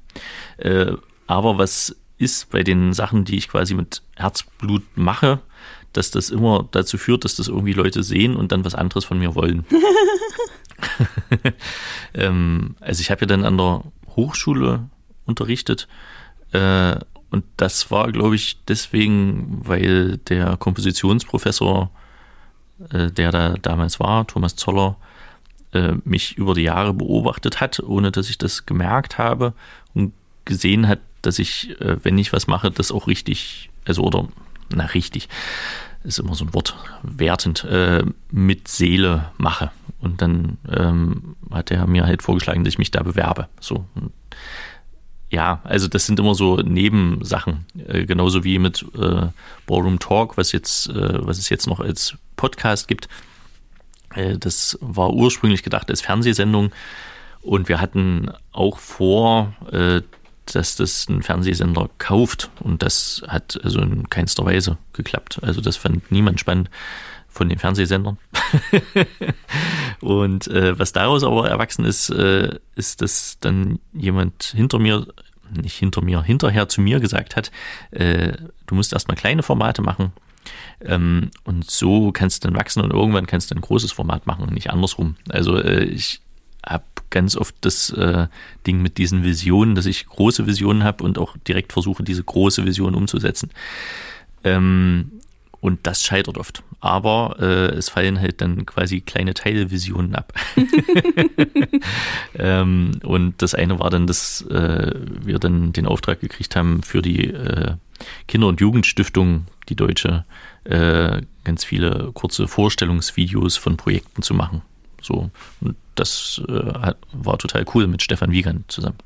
Äh, aber was ist bei den Sachen, die ich quasi mit Herzblut mache, dass das immer dazu führt, dass das irgendwie Leute sehen und dann was anderes von mir wollen. *laughs* ähm, also ich habe ja dann an der Hochschule unterrichtet äh, und das war, glaube ich, deswegen, weil der Kompositionsprofessor, äh, der da damals war, Thomas Zoller, äh, mich über die Jahre beobachtet hat, ohne dass ich das gemerkt habe und gesehen hat, dass ich, äh, wenn ich was mache, das auch richtig, also oder na richtig, ist immer so ein Wort, wertend, äh, mit Seele mache. Und dann ähm, hat er mir halt vorgeschlagen, dass ich mich da bewerbe. So. Ja, also das sind immer so Nebensachen, äh, genauso wie mit äh, Ballroom Talk, was jetzt, äh, was es jetzt noch als Podcast gibt. Äh, das war ursprünglich gedacht als Fernsehsendung und wir hatten auch vor, dass das ein Fernsehsender kauft. Und das hat also in keinster Weise geklappt. Also das fand niemand spannend von den Fernsehsendern. *laughs* und äh, was daraus aber erwachsen ist, äh, ist, dass dann jemand hinter mir, nicht hinter mir, hinterher zu mir gesagt hat, äh, du musst erstmal kleine Formate machen. Ähm, und so kannst du dann wachsen und irgendwann kannst du ein großes Format machen, nicht andersrum. Also äh, ich habe ganz oft das äh, Ding mit diesen Visionen, dass ich große Visionen habe und auch direkt versuche, diese große Vision umzusetzen. Ähm, und das scheitert oft. Aber äh, es fallen halt dann quasi kleine Teilvisionen ab. *laughs* *laughs* ähm, und das eine war dann, dass äh, wir dann den Auftrag gekriegt haben, für die äh, Kinder- und Jugendstiftung, die deutsche, äh, ganz viele kurze Vorstellungsvideos von Projekten zu machen. So. Und das äh, war total cool mit Stefan Wiegand zusammen.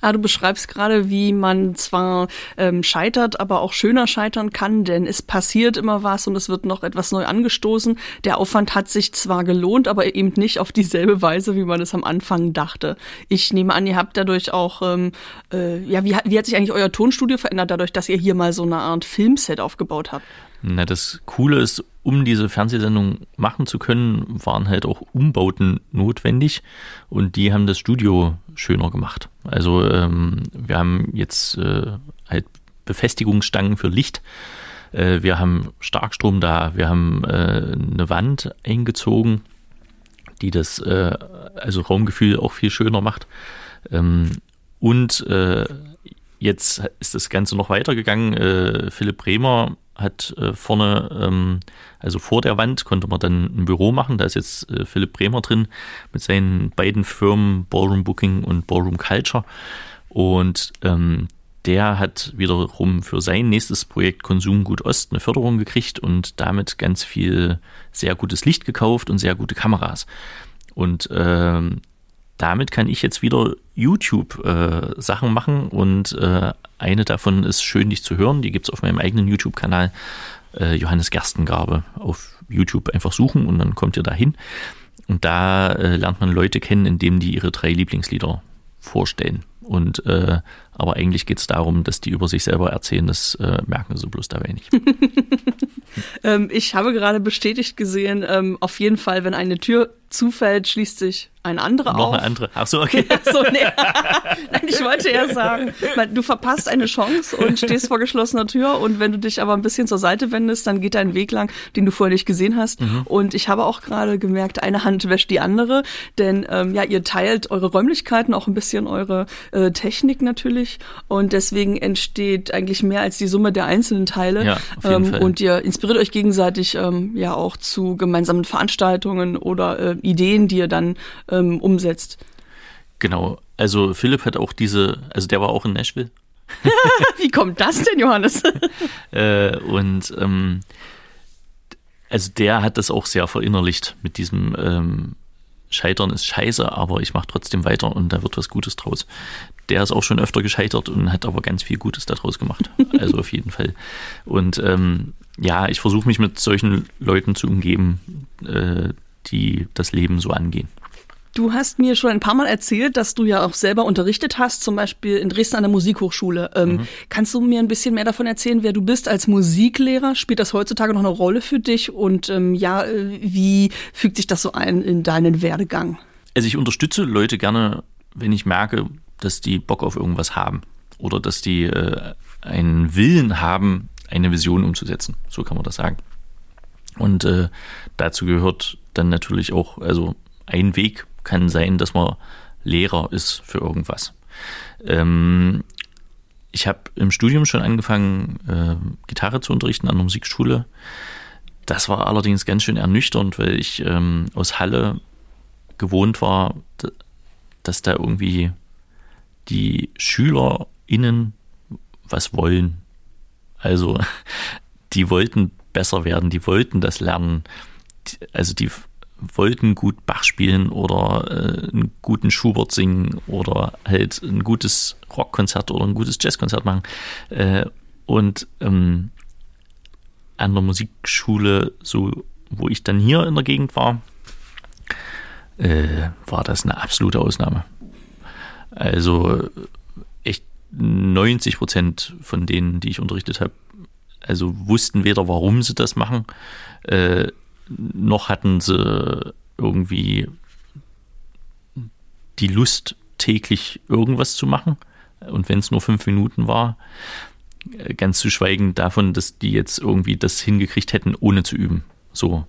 Ah, du beschreibst gerade, wie man zwar ähm, scheitert, aber auch schöner scheitern kann, denn es passiert immer was und es wird noch etwas neu angestoßen. Der Aufwand hat sich zwar gelohnt, aber eben nicht auf dieselbe Weise, wie man es am Anfang dachte. Ich nehme an, ihr habt dadurch auch, ähm, äh, ja, wie, wie hat sich eigentlich euer Tonstudio verändert, dadurch, dass ihr hier mal so eine Art Filmset aufgebaut habt? Na, das Coole ist, um diese Fernsehsendung machen zu können, waren halt auch Umbauten notwendig und die haben das Studio schöner gemacht. Also ähm, wir haben jetzt äh, halt Befestigungsstangen für Licht. Äh, wir haben Starkstrom da, wir haben äh, eine Wand eingezogen, die das äh, also Raumgefühl auch viel schöner macht. Ähm, und äh, jetzt ist das Ganze noch weitergegangen. Äh, Philipp Bremer hat äh, vorne, ähm, also vor der Wand, konnte man dann ein Büro machen. Da ist jetzt äh, Philipp Bremer drin mit seinen beiden Firmen Ballroom Booking und Ballroom Culture. Und ähm, der hat wiederum für sein nächstes Projekt Konsumgut Ost eine Förderung gekriegt und damit ganz viel sehr gutes Licht gekauft und sehr gute Kameras. Und ähm, damit kann ich jetzt wieder YouTube-Sachen äh, machen und äh, eine davon ist schön, dich zu hören. Die gibt es auf meinem eigenen YouTube-Kanal äh, Johannes Gerstengabe auf YouTube einfach suchen und dann kommt ihr da hin. Und da äh, lernt man Leute kennen, indem die ihre drei Lieblingslieder vorstellen. Und äh, aber eigentlich geht es darum, dass die über sich selber erzählen, das äh, merken sie bloß dabei nicht. *laughs* ähm, ich habe gerade bestätigt gesehen, ähm, auf jeden Fall, wenn eine Tür zufällt, schließt sich eine andere Noch auf. eine andere. Ach so, okay. *laughs* so, nee. Nein, ich wollte eher sagen, du verpasst eine Chance und stehst vor geschlossener Tür und wenn du dich aber ein bisschen zur Seite wendest, dann geht dein Weg lang, den du vorher nicht gesehen hast. Mhm. Und ich habe auch gerade gemerkt, eine Hand wäscht die andere, denn ähm, ja, ihr teilt eure Räumlichkeiten, auch ein bisschen eure äh, Technik natürlich und deswegen entsteht eigentlich mehr als die Summe der einzelnen Teile. Ja, auf jeden ähm, Fall. Und ihr inspiriert euch gegenseitig ähm, ja auch zu gemeinsamen Veranstaltungen oder äh, Ideen, die ihr dann ähm, umsetzt. Genau. Also Philipp hat auch diese, also der war auch in Nashville. *laughs* Wie kommt das denn, Johannes? *laughs* äh, und ähm, also der hat das auch sehr verinnerlicht mit diesem ähm, Scheitern ist scheiße, aber ich mache trotzdem weiter und da wird was Gutes draus. Der ist auch schon öfter gescheitert und hat aber ganz viel Gutes daraus gemacht. Also auf jeden Fall. Und ähm, ja, ich versuche mich mit solchen Leuten zu umgeben, äh, die das Leben so angehen. Du hast mir schon ein paar Mal erzählt, dass du ja auch selber unterrichtet hast, zum Beispiel in Dresden an der Musikhochschule. Ähm, mhm. Kannst du mir ein bisschen mehr davon erzählen, wer du bist als Musiklehrer? Spielt das heutzutage noch eine Rolle für dich? Und ähm, ja, äh, wie fügt sich das so ein in deinen Werdegang? Also ich unterstütze Leute gerne, wenn ich merke, dass die Bock auf irgendwas haben oder dass die äh, einen Willen haben, eine Vision umzusetzen. So kann man das sagen. Und äh, dazu gehört dann natürlich auch, also ein Weg kann sein, dass man Lehrer ist für irgendwas. Ähm, ich habe im Studium schon angefangen, äh, Gitarre zu unterrichten an der Musikschule. Das war allerdings ganz schön ernüchternd, weil ich ähm, aus Halle gewohnt war, dass da irgendwie die SchülerInnen was wollen. Also, *laughs* die wollten besser werden, die wollten das lernen. Also, die wollten gut Bach spielen oder äh, einen guten Schubert singen oder halt ein gutes Rockkonzert oder ein gutes Jazzkonzert machen. Äh, und ähm, an der Musikschule, so wo ich dann hier in der Gegend war, äh, war das eine absolute Ausnahme. Also echt 90 Prozent von denen, die ich unterrichtet habe, also wussten weder, warum sie das machen, äh, noch hatten sie irgendwie die Lust, täglich irgendwas zu machen. Und wenn es nur fünf Minuten war, äh, ganz zu schweigen davon, dass die jetzt irgendwie das hingekriegt hätten, ohne zu üben. So,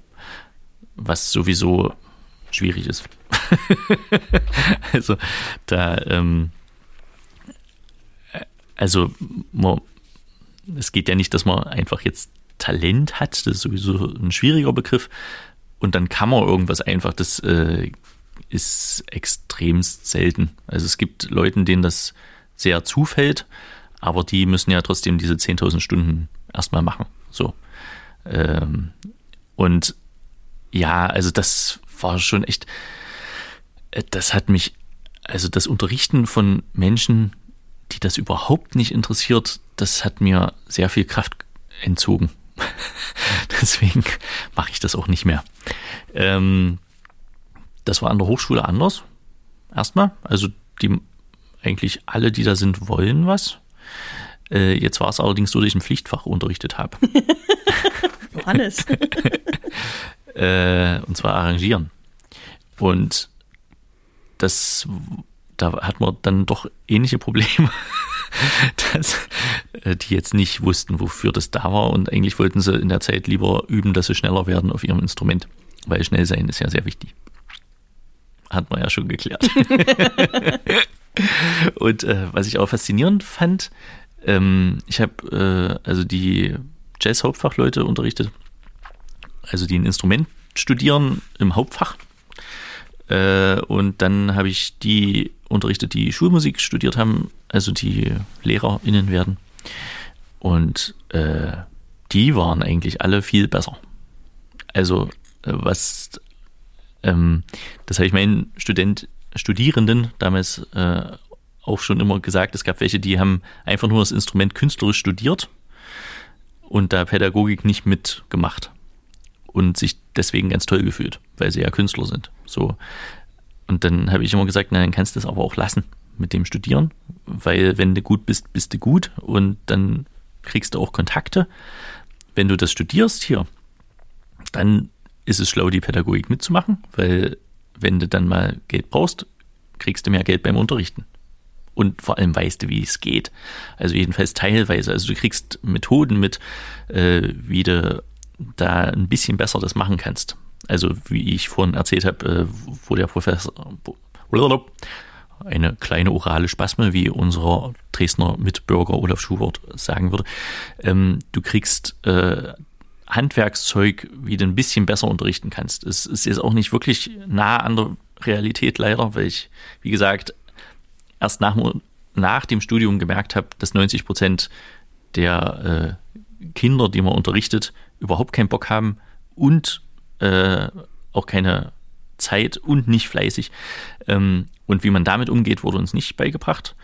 was sowieso schwierig ist. *laughs* also da, ähm, also man, es geht ja nicht, dass man einfach jetzt Talent hat, das ist sowieso ein schwieriger Begriff, und dann kann man irgendwas einfach, das äh, ist extremst selten. Also es gibt Leuten, denen das sehr zufällt, aber die müssen ja trotzdem diese 10.000 Stunden erstmal machen. So. Ähm, und ja, also das war schon echt, äh, das hat mich, also das Unterrichten von Menschen, die das überhaupt nicht interessiert, das hat mir sehr viel Kraft entzogen. *laughs* Deswegen mache ich das auch nicht mehr. Ähm, das war an der Hochschule anders. Erstmal. Also die eigentlich alle, die da sind, wollen was. Äh, jetzt war es allerdings so, dass ich ein Pflichtfach unterrichtet habe. *laughs* *laughs* Johannes. äh, und zwar arrangieren. Und das, da hat man dann doch ähnliche Probleme, *laughs* dass äh, die jetzt nicht wussten, wofür das da war. Und eigentlich wollten sie in der Zeit lieber üben, dass sie schneller werden auf ihrem Instrument. Weil schnell sein ist ja sehr wichtig. Hat man ja schon geklärt. *laughs* und äh, was ich auch faszinierend fand, ähm, ich habe äh, also die Jazz-Hauptfachleute unterrichtet, also die ein Instrument studieren im Hauptfach. Äh, und dann habe ich die unterrichtet, die Schulmusik studiert haben, also die LehrerInnen werden. Und äh, die waren eigentlich alle viel besser. Also äh, was, ähm, das habe ich meinen Student, Studierenden damals äh, auch schon immer gesagt. Es gab welche, die haben einfach nur das Instrument künstlerisch studiert und da Pädagogik nicht mitgemacht und sich deswegen ganz toll gefühlt, weil sie ja Künstler sind. So. Und dann habe ich immer gesagt, na, dann kannst du das aber auch lassen mit dem Studieren, weil wenn du gut bist, bist du gut und dann kriegst du auch Kontakte. Wenn du das studierst hier, dann ist es schlau, die Pädagogik mitzumachen, weil wenn du dann mal Geld brauchst, kriegst du mehr Geld beim Unterrichten. Und vor allem weißt du, wie es geht. Also jedenfalls teilweise. Also du kriegst Methoden mit, äh, wie du da ein bisschen besser das machen kannst. Also wie ich vorhin erzählt habe, äh, wo der Professor eine kleine orale Spasme, wie unser Dresdner Mitbürger Olaf Schubert sagen würde. Ähm, du kriegst äh, Handwerkszeug, wie du ein bisschen besser unterrichten kannst. Es ist jetzt auch nicht wirklich nah an der Realität leider, weil ich, wie gesagt, erst nach, nach dem Studium gemerkt habe, dass 90 Prozent der äh, Kinder, die man unterrichtet, überhaupt keinen Bock haben und äh, auch keine Zeit und nicht fleißig. Ähm, und wie man damit umgeht, wurde uns nicht beigebracht.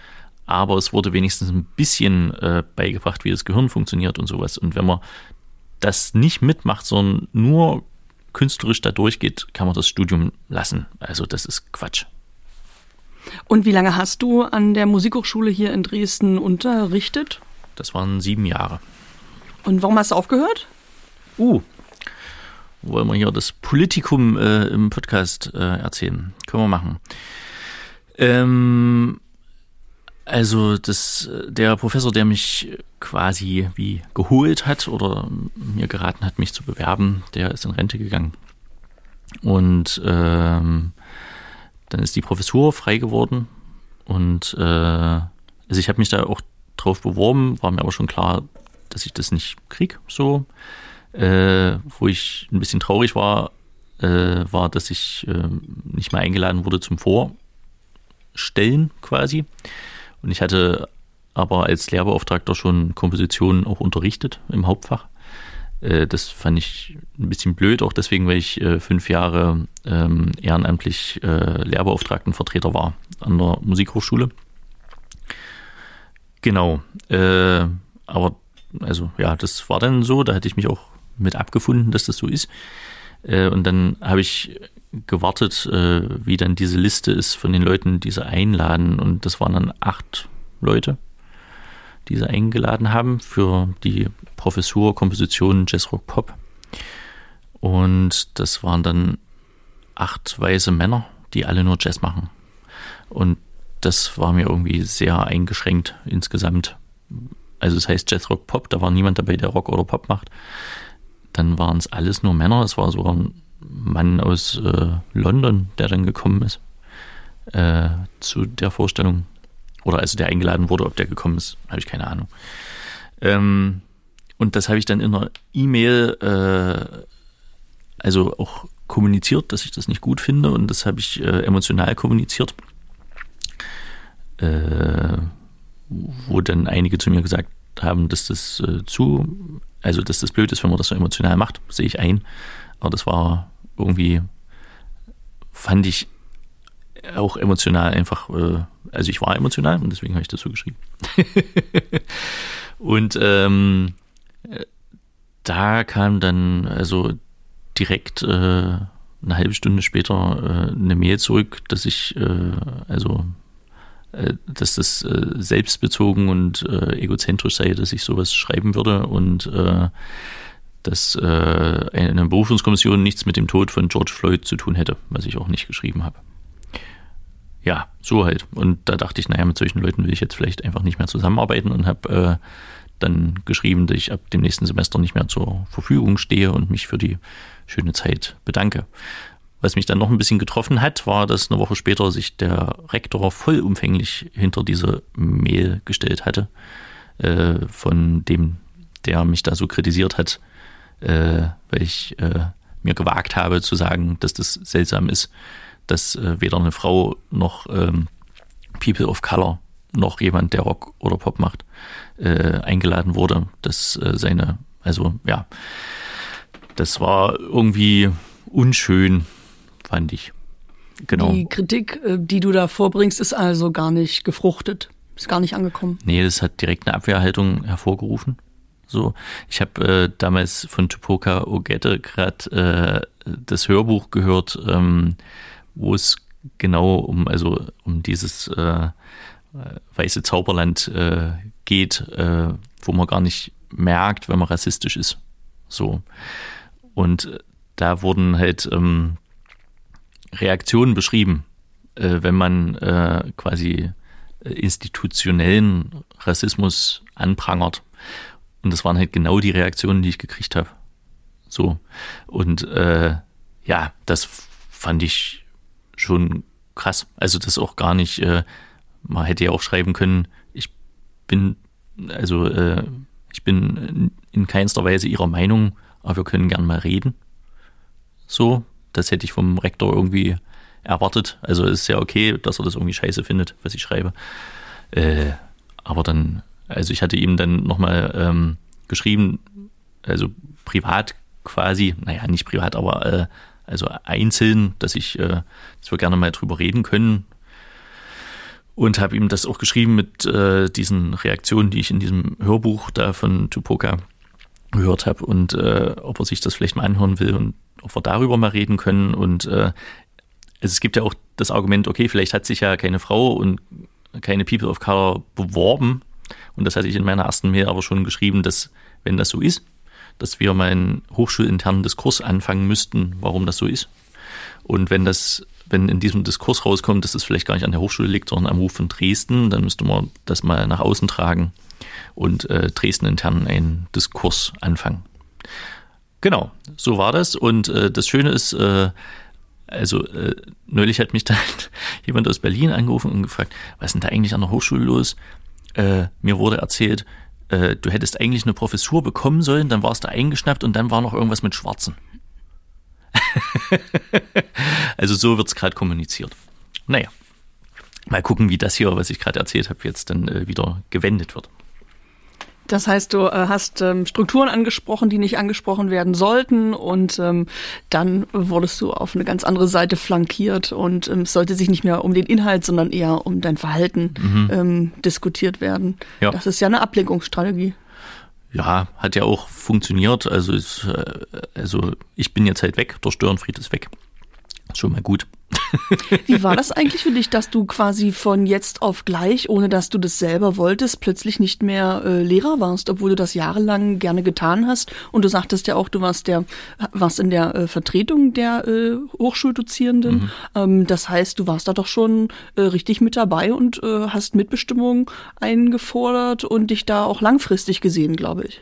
Aber es wurde wenigstens ein bisschen äh, beigebracht, wie das Gehirn funktioniert und sowas. Und wenn man das nicht mitmacht, sondern nur künstlerisch da durchgeht, kann man das Studium lassen. Also das ist Quatsch. Und wie lange hast du an der Musikhochschule hier in Dresden unterrichtet? Das waren sieben Jahre. Und warum hast du aufgehört? Uh, wollen wir hier das Politikum äh, im Podcast äh, erzählen? Können wir machen. Ähm, Also das, der Professor, der mich quasi wie geholt hat oder mir geraten hat, mich zu bewerben, der ist in Rente gegangen. Und ähm, dann ist die Professur frei geworden. Und äh, also ich habe mich da auch drauf beworben, war mir aber schon klar, dass ich das nicht krieg. So, äh, wo ich ein bisschen traurig war, äh, war, dass ich äh, nicht mehr eingeladen wurde zum Vorstellen quasi. Und ich hatte aber als Lehrbeauftragter schon Kompositionen auch unterrichtet im Hauptfach. Äh, das fand ich ein bisschen blöd, auch deswegen, weil ich äh, fünf Jahre ähm, ehrenamtlich äh, Lehrbeauftragtenvertreter war an der Musikhochschule. Genau. aber also ja, das war dann so, da hatte ich mich auch mit abgefunden, dass das so ist. und dann habe ich gewartet, wie dann diese Liste ist von den Leuten, die sie einladen. Und das waren dann acht Leute die sie eingeladen haben für die Professur Komposition Jazz Rock Pop. Und das waren dann acht weiße Männer, die alle nur Jazz machen. Und das war mir irgendwie sehr eingeschränkt insgesamt. Also es heißt Jazz Rock Pop, da war niemand dabei, der Rock oder Pop macht. Dann waren es alles nur Männer. Es war sogar ein Mann aus äh, London, der dann gekommen ist äh, zu der Vorstellung. Oder also der eingeladen wurde, ob der gekommen ist, habe ich keine Ahnung. Ähm, und das habe ich dann in einer E-Mail äh, also auch kommuniziert, dass ich das nicht gut finde und das habe ich äh, emotional kommuniziert. Äh, wo dann einige zu mir gesagt haben, dass das äh, zu, also dass das blöd ist, wenn man das so emotional macht, sehe ich ein. Aber das war irgendwie, fand ich auch emotional einfach, äh, also ich war emotional und deswegen habe ich das so geschrieben. *laughs* und ähm, da kam dann also direkt äh, eine halbe Stunde später äh, eine Mail zurück, dass ich äh, also dass das äh, selbstbezogen und äh, egozentrisch sei, dass ich sowas schreiben würde und dass eine Berufungskommission nichts mit dem Tod von George Floyd zu tun hätte, was ich auch nicht geschrieben habe ja, so halt. Und da dachte ich, naja, mit solchen Leuten will ich jetzt vielleicht einfach nicht mehr zusammenarbeiten und habe äh, dann geschrieben, dass ich ab dem nächsten Semester nicht mehr zur Verfügung stehe und mich für die schöne Zeit bedanke. Was mich dann noch ein bisschen getroffen hat, war, dass eine Woche später sich der Rektor vollumfänglich hinter diese Mail gestellt hatte, äh, von dem, der mich da so kritisiert hat, äh, weil ich äh, mir gewagt habe zu sagen, dass das seltsam ist, dass äh, weder eine Frau noch ähm, People of Color noch jemand, der Rock oder Pop macht, äh, eingeladen wurde. dass äh, seine, also ja, das war irgendwie unschön, fand ich. Genau. Die Kritik, äh, die du da vorbringst, ist also gar nicht gefruchtet, ist gar nicht angekommen. Nee, das hat direkt eine Abwehrhaltung hervorgerufen. So, ich habe äh, damals von Tupoka Ogette gerade äh, das Hörbuch gehört, ähm, wo es genau um, also um dieses äh, weiße Zauberland äh, geht, äh, wo man gar nicht merkt, wenn man rassistisch ist. So. Und da wurden halt ähm, Reaktionen beschrieben, äh, wenn man äh, quasi institutionellen Rassismus anprangert. Und das waren halt genau die Reaktionen, die ich gekriegt habe. So. Und äh, ja, das fand ich schon krass. Also das auch gar nicht, äh, man hätte ja auch schreiben können, ich bin, also äh, ich bin in keinster Weise ihrer Meinung, aber wir können gern mal reden. So, das hätte ich vom Rektor irgendwie erwartet. Also ist ja okay, dass er das irgendwie scheiße findet, was ich schreibe. Äh, aber dann, also ich hatte ihm dann nochmal ähm, geschrieben, also privat quasi, naja, nicht privat, aber äh, also einzeln, dass ich, äh, dass wir gerne mal drüber reden können. Und habe ihm das auch geschrieben mit äh, diesen Reaktionen, die ich in diesem Hörbuch da von Tupoka gehört habe und äh, ob er sich das vielleicht mal anhören will und ob wir darüber mal reden können. Und äh, es gibt ja auch das Argument, okay, vielleicht hat sich ja keine Frau und keine People of Color beworben. Und das hatte ich in meiner ersten Mail aber schon geschrieben, dass wenn das so ist, dass wir mal einen hochschulinternen Diskurs anfangen müssten, warum das so ist. Und wenn das wenn in diesem Diskurs rauskommt, dass es vielleicht gar nicht an der Hochschule liegt, sondern am Ruf von Dresden, dann müsste man das mal nach außen tragen und äh, Dresden intern einen Diskurs anfangen. Genau, so war das. Und äh, das Schöne ist, äh, also äh, neulich hat mich dann *laughs* jemand aus Berlin angerufen und gefragt, was ist denn da eigentlich an der Hochschule los? Äh, mir wurde erzählt, äh, du hättest eigentlich eine Professur bekommen sollen, dann warst du eingeschnappt und dann war noch irgendwas mit Schwarzen. *laughs* also so wird's gerade kommuniziert. Naja, mal gucken, wie das hier, was ich gerade erzählt habe, jetzt dann äh, wieder gewendet wird. Das heißt, du äh, hast ähm, Strukturen angesprochen, die nicht angesprochen werden sollten und ähm, dann wurdest du auf eine ganz andere Seite flankiert und ähm, es sollte sich nicht mehr um den Inhalt, sondern eher um dein Verhalten mhm. ähm, diskutiert werden. Ja. Das ist ja eine Ablenkungsstrategie. Ja, hat ja auch funktioniert. Also, ist, äh, also ich bin jetzt halt weg, der Störenfried ist weg. Schon mal gut. Wie war das eigentlich für dich, dass du quasi von jetzt auf gleich, ohne dass du das selber wolltest, plötzlich nicht mehr äh, Lehrer warst, obwohl du das jahrelang gerne getan hast? Und du sagtest ja auch, du warst der, warst in der äh, Vertretung der äh, Hochschuldozierenden. Mhm. Ähm, das heißt, du warst da doch schon äh, richtig mit dabei und äh, hast Mitbestimmung eingefordert und dich da auch langfristig gesehen, glaube ich.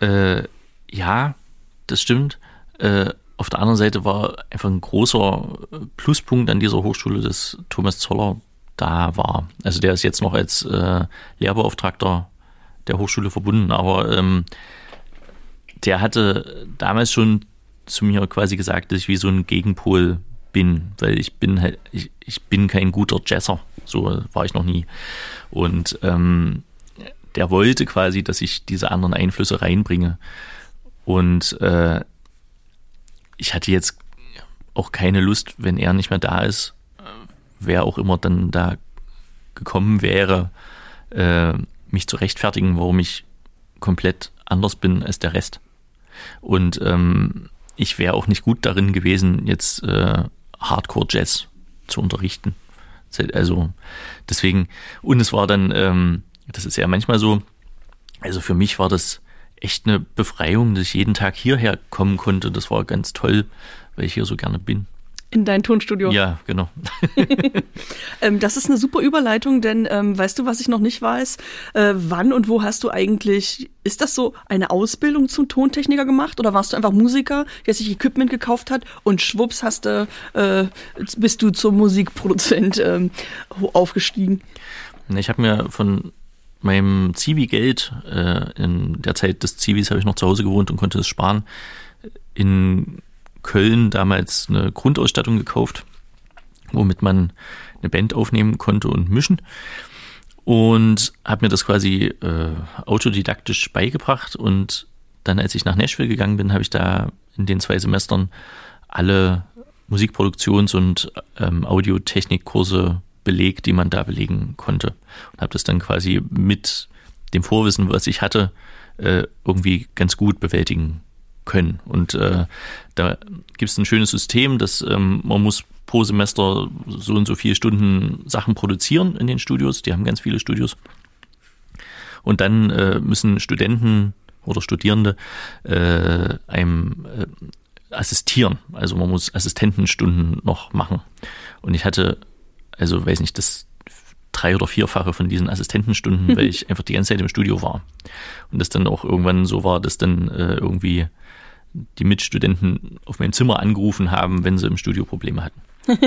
Äh, ja, das stimmt. Äh, auf der anderen Seite war einfach ein großer Pluspunkt an dieser Hochschule, dass Thomas Zoller da war. Also der ist jetzt noch als äh, Lehrbeauftragter der Hochschule verbunden, aber ähm, der hatte damals schon zu mir quasi gesagt, dass ich wie so ein Gegenpol bin, weil ich bin halt, ich, ich bin kein guter Jazzer, so war ich noch nie. Und ähm, der wollte quasi, dass ich diese anderen Einflüsse reinbringe. Und äh, ich hatte jetzt auch keine Lust, wenn er nicht mehr da ist, wer auch immer dann da gekommen wäre, äh, mich zu rechtfertigen, warum ich komplett anders bin als der Rest. Und ähm, ich wäre auch nicht gut darin gewesen, jetzt äh, Hardcore-Jazz zu unterrichten. Also deswegen, und es war dann, ähm, das ist ja manchmal so, also für mich war das echt eine Befreiung, dass ich jeden Tag hierher kommen konnte. Das war ganz toll, weil ich hier so gerne bin. In dein Tonstudio. Ja, genau. *laughs* *laughs* ähm, das ist eine super Überleitung, denn ähm, weißt du, was ich noch nicht weiß? Äh, wann und wo hast du eigentlich, ist das so eine Ausbildung zum Tontechniker gemacht oder warst du einfach Musiker, der sich Equipment gekauft hat und schwupps hast du, äh, bist du zum Musikproduzent äh, aufgestiegen? Ich habe mir von meinem Zivi-Geld, äh, in der Zeit des Zivis habe ich noch zu Hause gewohnt und konnte es sparen, in Köln damals eine Grundausstattung gekauft, womit man eine Band aufnehmen konnte und mischen. Und habe mir das quasi äh, autodidaktisch beigebracht. Und dann, als ich nach Nashville gegangen bin, habe ich da in den zwei Semestern alle Musikproduktions- und ähm, Audiotechnikkurse belegt, die man da belegen konnte. Und habe das dann quasi mit dem Vorwissen, was ich hatte, äh, irgendwie ganz gut bewältigen können. Und äh, da gibt es ein schönes System, dass ähm, man muss pro Semester so und so viele Stunden Sachen produzieren in den Studios. Die haben ganz viele Studios. Und dann äh, müssen Studenten oder Studierende äh, einem assistieren. Also man muss Assistentenstunden noch machen. Und ich hatte also weiß nicht, das drei oder vierfache von diesen Assistentenstunden, weil *laughs* ich einfach die ganze Zeit im Studio war. Und das dann auch irgendwann so war, dass dann äh, irgendwie die Mitstudenten auf meinem Zimmer angerufen haben, wenn sie im Studio Probleme hatten. *laughs*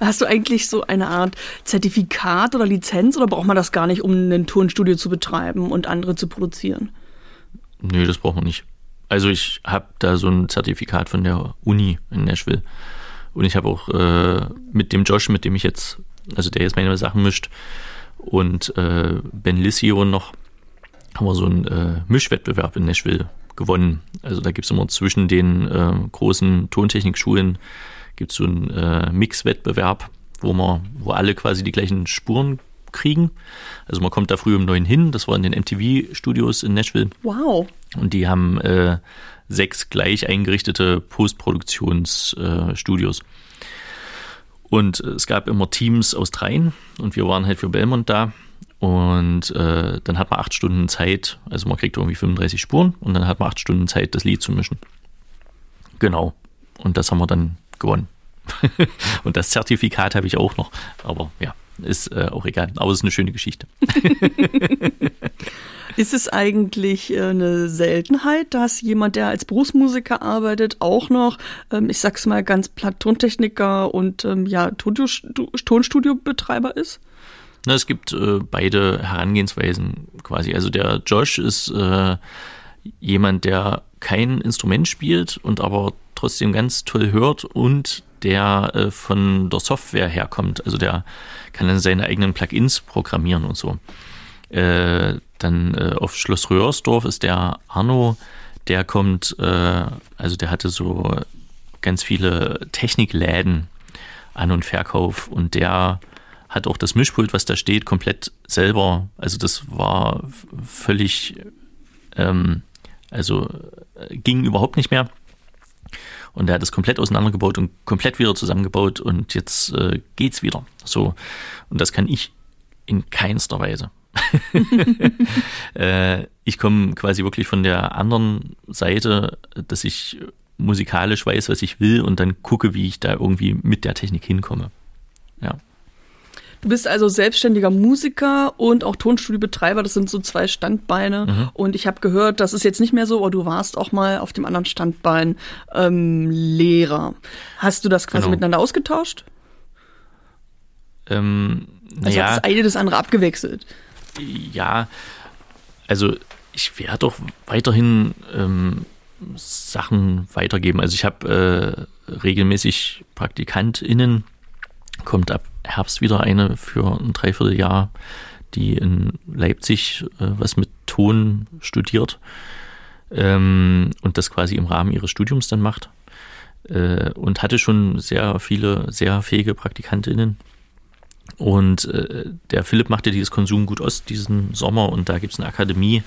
Hast du eigentlich so eine Art Zertifikat oder Lizenz oder braucht man das gar nicht, um ein Tonstudio zu betreiben und andere zu produzieren? Nö, das braucht man nicht. Also ich habe da so ein Zertifikat von der Uni in Nashville. Und ich habe auch äh, mit dem Josh, mit dem ich jetzt, also der jetzt meine Sachen mischt, und äh, Ben Lissio noch, haben wir so einen äh, Mischwettbewerb in Nashville gewonnen. Also da gibt es immer zwischen den äh, großen Tontechnikschulen gibt es so einen äh, Mixwettbewerb, wo man, wo alle quasi die gleichen Spuren kriegen. Also man kommt da früh um neun hin, das war in den MTV-Studios in Nashville. Wow. Und die haben äh, sechs gleich eingerichtete Postproduktionsstudios. Äh, und es gab immer Teams aus dreien und wir waren halt für Belmont da. Und äh, dann hat man acht Stunden Zeit, also man kriegt irgendwie 35 Spuren und dann hat man acht Stunden Zeit, das Lied zu mischen. Genau. Und das haben wir dann gewonnen. *laughs* und das Zertifikat habe ich auch noch. Aber ja, ist äh, auch egal. Aber es ist eine schöne Geschichte. *laughs* Ist es eigentlich äh, eine Seltenheit, dass jemand, der als Berufsmusiker arbeitet, auch noch, ähm, ich sag's mal ganz platt, Tontechniker und ähm, ja, Tonstudiobetreiber ist? Na, es gibt äh, beide Herangehensweisen quasi. Also der Josh ist äh, jemand, der kein Instrument spielt und aber trotzdem ganz toll hört und der äh, von der Software herkommt. Also der kann dann seine eigenen Plugins programmieren und so. Äh, dann äh, auf Schloss Röhrsdorf ist der Arno, der kommt, äh, also der hatte so ganz viele Technikläden an und Verkauf und der hat auch das Mischpult, was da steht, komplett selber. Also das war völlig, ähm, also äh, ging überhaupt nicht mehr. Und er hat es komplett auseinandergebaut und komplett wieder zusammengebaut und jetzt äh, geht's wieder. So. Und das kann ich in keinster Weise. *laughs* äh, ich komme quasi wirklich von der anderen Seite, dass ich musikalisch weiß, was ich will und dann gucke, wie ich da irgendwie mit der Technik hinkomme. Ja. Du bist also selbstständiger Musiker und auch Tonstudiobetreiber. Das sind so zwei Standbeine. Mhm. Und ich habe gehört, das ist jetzt nicht mehr so, aber du warst auch mal auf dem anderen Standbein ähm, Lehrer. Hast du das quasi genau. miteinander ausgetauscht? Ähm, also ja. hat das eine das andere abgewechselt? Ja, also ich werde doch weiterhin ähm, Sachen weitergeben. Also ich habe äh, regelmäßig PraktikantInnen, kommt ab Herbst wieder eine für ein Dreivierteljahr, die in Leipzig äh, was mit Ton studiert ähm, und das quasi im Rahmen ihres Studiums dann macht. Äh, und hatte schon sehr viele, sehr fähige PraktikantInnen. Und äh, der Philipp machte dieses Konsum gut aus diesen Sommer und da gibt es eine Akademie.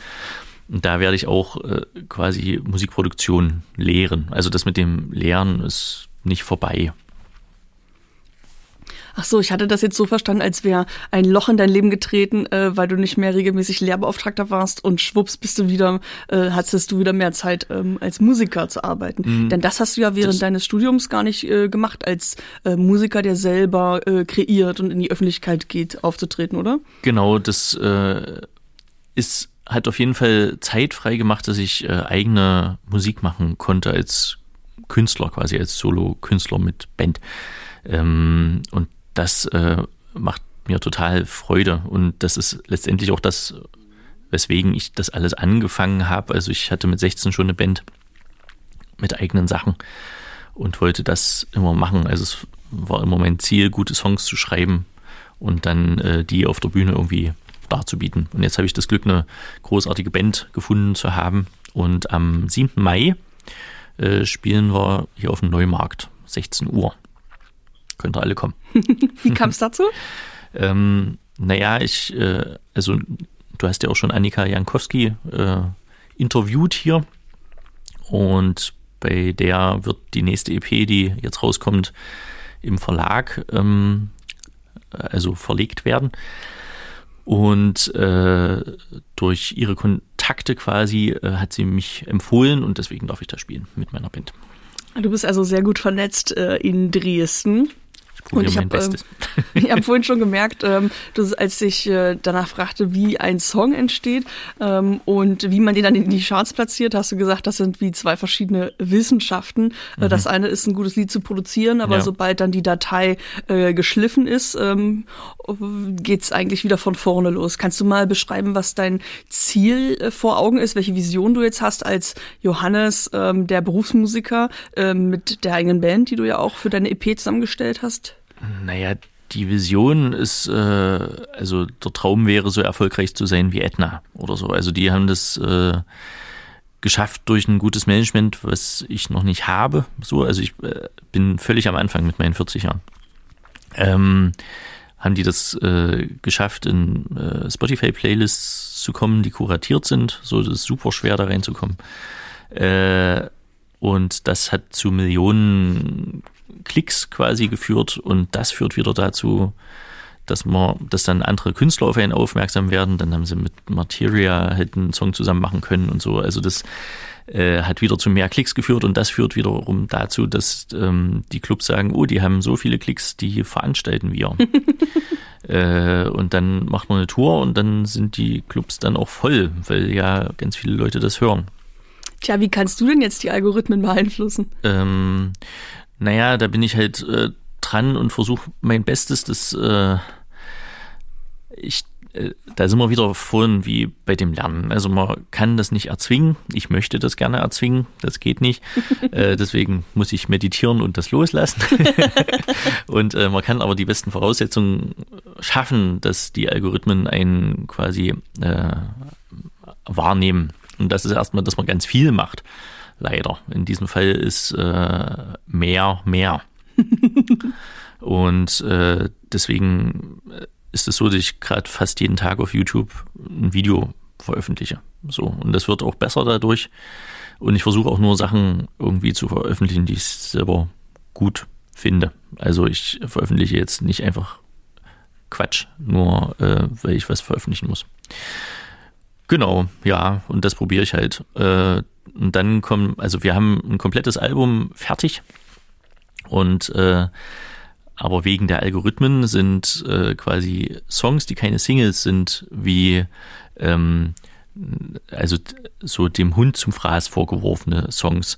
Und da werde ich auch äh, quasi Musikproduktion lehren. Also das mit dem Lehren ist nicht vorbei. Ach so, ich hatte das jetzt so verstanden, als wäre ein Loch in dein Leben getreten, äh, weil du nicht mehr regelmäßig Lehrbeauftragter warst und schwupps bist du wieder, äh, hattest du wieder mehr Zeit ähm, als Musiker zu arbeiten. Mhm. Denn das hast du ja während das deines Studiums gar nicht äh, gemacht, als äh, Musiker, der selber äh, kreiert und in die Öffentlichkeit geht, aufzutreten, oder? Genau, das äh, ist hat auf jeden Fall Zeit frei gemacht, dass ich äh, eigene Musik machen konnte als Künstler, quasi als Solo-Künstler mit Band. Ähm, und das äh, macht mir total Freude und das ist letztendlich auch das, weswegen ich das alles angefangen habe. Also ich hatte mit 16 schon eine Band mit eigenen Sachen und wollte das immer machen. Also es war immer mein Ziel, gute Songs zu schreiben und dann äh, die auf der Bühne irgendwie darzubieten. Und jetzt habe ich das Glück, eine großartige Band gefunden zu haben. Und am 7. Mai äh, spielen wir hier auf dem Neumarkt, 16 Uhr. Könnt ihr alle kommen. *laughs* Wie kam es dazu? *laughs* ähm, naja, ich, äh, also du hast ja auch schon Annika Jankowski äh, interviewt hier und bei der wird die nächste EP, die jetzt rauskommt, im Verlag, ähm, also verlegt werden. Und äh, durch ihre Kontakte quasi äh, hat sie mich empfohlen und deswegen darf ich da spielen mit meiner Band. Du bist also sehr gut vernetzt äh, in Dresden. Und ich habe ähm, *laughs* hab vorhin schon gemerkt, ähm, dass, als ich äh, danach fragte, wie ein Song entsteht ähm, und wie man den dann in die Charts platziert, hast du gesagt, das sind wie zwei verschiedene Wissenschaften. Äh, mhm. Das eine ist ein gutes Lied zu produzieren, aber ja. sobald dann die Datei äh, geschliffen ist, ähm, geht eigentlich wieder von vorne los. Kannst du mal beschreiben, was dein Ziel äh, vor Augen ist, welche Vision du jetzt hast als Johannes, ähm, der Berufsmusiker äh, mit der eigenen Band, die du ja auch für deine EP zusammengestellt hast? Naja, die Vision ist, äh, also der Traum wäre, so erfolgreich zu sein wie Edna oder so. Also die haben das äh, geschafft durch ein gutes Management, was ich noch nicht habe. So, also ich äh, bin völlig am Anfang mit meinen 40 Jahren. Ähm, haben die das äh, geschafft, in äh, Spotify-Playlists zu kommen, die kuratiert sind. So, das ist super schwer, da reinzukommen. Äh, und das hat zu Millionen Klicks quasi geführt und das führt wieder dazu, dass man, dass dann andere Künstler auf einen aufmerksam werden. Dann haben sie mit Materia halt einen Song zusammen machen können und so. Also das äh, hat wieder zu mehr Klicks geführt und das führt wiederum dazu, dass ähm, die Clubs sagen, oh, die haben so viele Klicks, die veranstalten wir. *laughs* äh, und dann macht man eine Tour und dann sind die Clubs dann auch voll, weil ja ganz viele Leute das hören. Tja, wie kannst du denn jetzt die Algorithmen beeinflussen? Ähm, naja, da bin ich halt äh, dran und versuche mein Bestes, das äh, ich äh, da sind wir wieder vorhin wie bei dem Lernen. Also man kann das nicht erzwingen. Ich möchte das gerne erzwingen. Das geht nicht. *laughs* äh, deswegen muss ich meditieren und das loslassen. *laughs* und äh, man kann aber die besten Voraussetzungen schaffen, dass die Algorithmen einen quasi äh, wahrnehmen. Und das ist erstmal, dass man ganz viel macht. Leider. In diesem Fall ist äh, mehr mehr. *laughs* und äh, deswegen äh, ist es so, dass ich gerade fast jeden Tag auf YouTube ein Video veröffentliche. So. Und das wird auch besser dadurch. Und ich versuche auch nur Sachen irgendwie zu veröffentlichen, die ich selber gut finde. Also ich veröffentliche jetzt nicht einfach Quatsch, nur äh, weil ich was veröffentlichen muss. Genau, ja, und das probiere ich halt. Äh, und dann kommen, also wir haben ein komplettes Album fertig und äh, aber wegen der Algorithmen sind äh, quasi Songs, die keine Singles sind, wie ähm, also so dem Hund zum Fraß vorgeworfene Songs,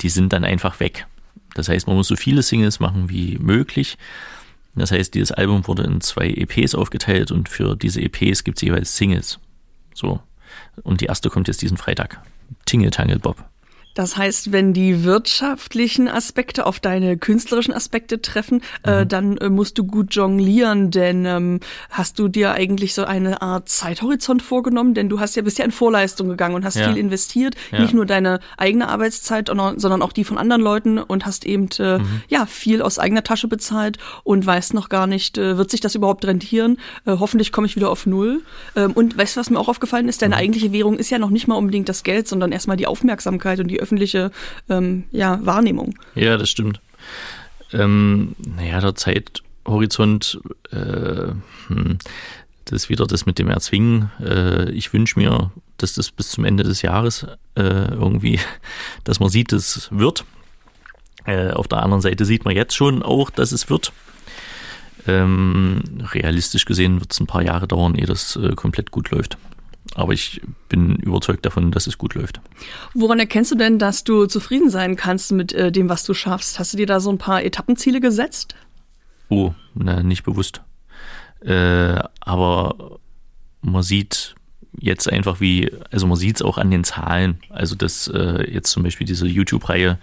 die sind dann einfach weg. Das heißt, man muss so viele Singles machen wie möglich. Das heißt, dieses Album wurde in zwei EPs aufgeteilt und für diese EPs gibt es jeweils Singles. So. Und die erste kommt jetzt diesen Freitag. Tingle Tangle Bob. Das heißt, wenn die wirtschaftlichen Aspekte auf deine künstlerischen Aspekte treffen, äh, mhm. äh, dann äh, musst du gut jonglieren, denn ähm, hast du dir eigentlich so eine Art Zeithorizont vorgenommen? Denn du hast ja bisher in Vorleistung gegangen und hast ja. viel investiert, ja. nicht nur deine eigene Arbeitszeit, sondern auch die von anderen Leuten und hast eben äh, mhm. ja viel aus eigener Tasche bezahlt und weißt noch gar nicht, äh, wird sich das überhaupt rentieren? Äh, hoffentlich komme ich wieder auf Null. Ähm, und weißt du, was mir auch aufgefallen ist? Deine mhm. eigentliche Währung ist ja noch nicht mal unbedingt das Geld, sondern erstmal die Aufmerksamkeit und die öffentliche ähm, ja, Wahrnehmung. Ja, das stimmt. Ähm, naja, der Zeithorizont, äh, hm, das ist wieder das mit dem Erzwingen. Äh, ich wünsche mir, dass das bis zum Ende des Jahres äh, irgendwie, *laughs* dass man sieht, es wird. Äh, auf der anderen Seite sieht man jetzt schon auch, dass es wird. Ähm, realistisch gesehen wird es ein paar Jahre dauern, ehe das äh, komplett gut läuft. Aber ich bin überzeugt davon, dass es gut läuft. Woran erkennst du denn, dass du zufrieden sein kannst mit äh, dem, was du schaffst? Hast du dir da so ein paar Etappenziele gesetzt? Oh, na, nicht bewusst. Äh, aber man sieht jetzt einfach wie, also man sieht es auch an den Zahlen. Also dass äh, jetzt zum Beispiel diese YouTube-Reihe,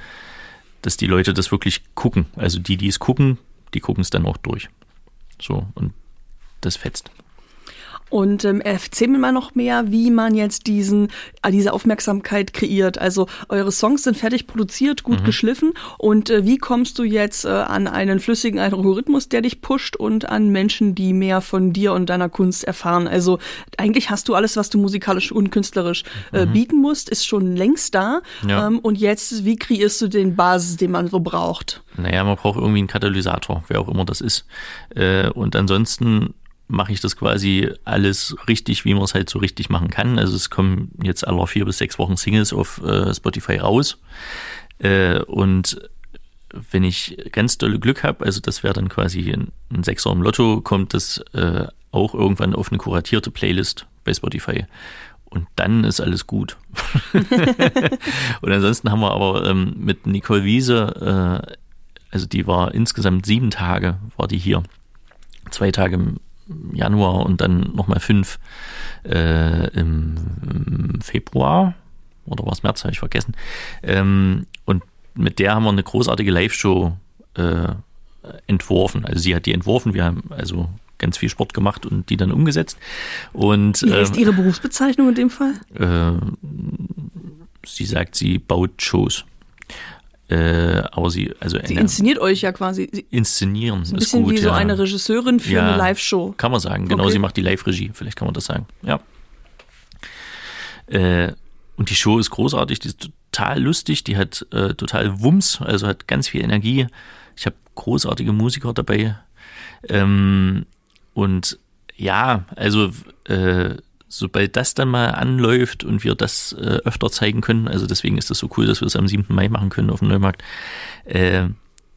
dass die Leute das wirklich gucken. Also die, die es gucken, die gucken es dann auch durch. So, und das fetzt. Und ähm, erzähl mir mal noch mehr, wie man jetzt diesen, äh, diese Aufmerksamkeit kreiert. Also eure Songs sind fertig produziert, gut mhm. geschliffen. Und äh, wie kommst du jetzt äh, an einen flüssigen Algorithmus, der dich pusht und an Menschen, die mehr von dir und deiner Kunst erfahren? Also eigentlich hast du alles, was du musikalisch und künstlerisch äh, mhm. bieten musst, ist schon längst da. Ja. Ähm, und jetzt, wie kreierst du den Basis, den man so braucht? Naja, man braucht irgendwie einen Katalysator, wer auch immer das ist. Äh, und ansonsten mache ich das quasi alles richtig, wie man es halt so richtig machen kann. Also es kommen jetzt alle vier bis sechs Wochen Singles auf äh, Spotify raus. Äh, und wenn ich ganz dolle Glück habe, also das wäre dann quasi ein, ein Sechser im Lotto, kommt das äh, auch irgendwann auf eine kuratierte Playlist bei Spotify. Und dann ist alles gut. *laughs* *laughs* und ansonsten haben wir aber ähm, mit Nicole Wiese, äh, also die war insgesamt sieben Tage, war die hier. Zwei Tage im Januar und dann nochmal fünf äh, im, im, Februar oder war es März, habe ich vergessen. Ähm, und mit der haben wir eine großartige Live-Show äh, entworfen. Also sie hat die entworfen, wir haben also ganz viel Sport gemacht und die dann umgesetzt. Und, Wie heißt äh, Ihre Berufsbezeichnung in dem Fall? Äh, sie sagt, sie baut Shows. Äh, aber sie, also sie inszeniert euch ja quasi. Sie inszenieren ist ein bisschen gut, wie so ja. eine Regisseurin für ja, eine Live-Show. Kann man sagen, genau. Okay. Sie macht die Live-Regie, vielleicht kann man das sagen. Ja. Äh, und die Show ist großartig, die ist total lustig, die hat äh, total Wumms, also hat ganz viel Energie. Ich habe großartige Musiker dabei. Ähm, und ja, also äh, sobald das dann mal anläuft und wir das äh, öfter zeigen können, also deswegen ist das so cool, dass wir es am 7. Mai machen können auf dem Neumarkt, äh,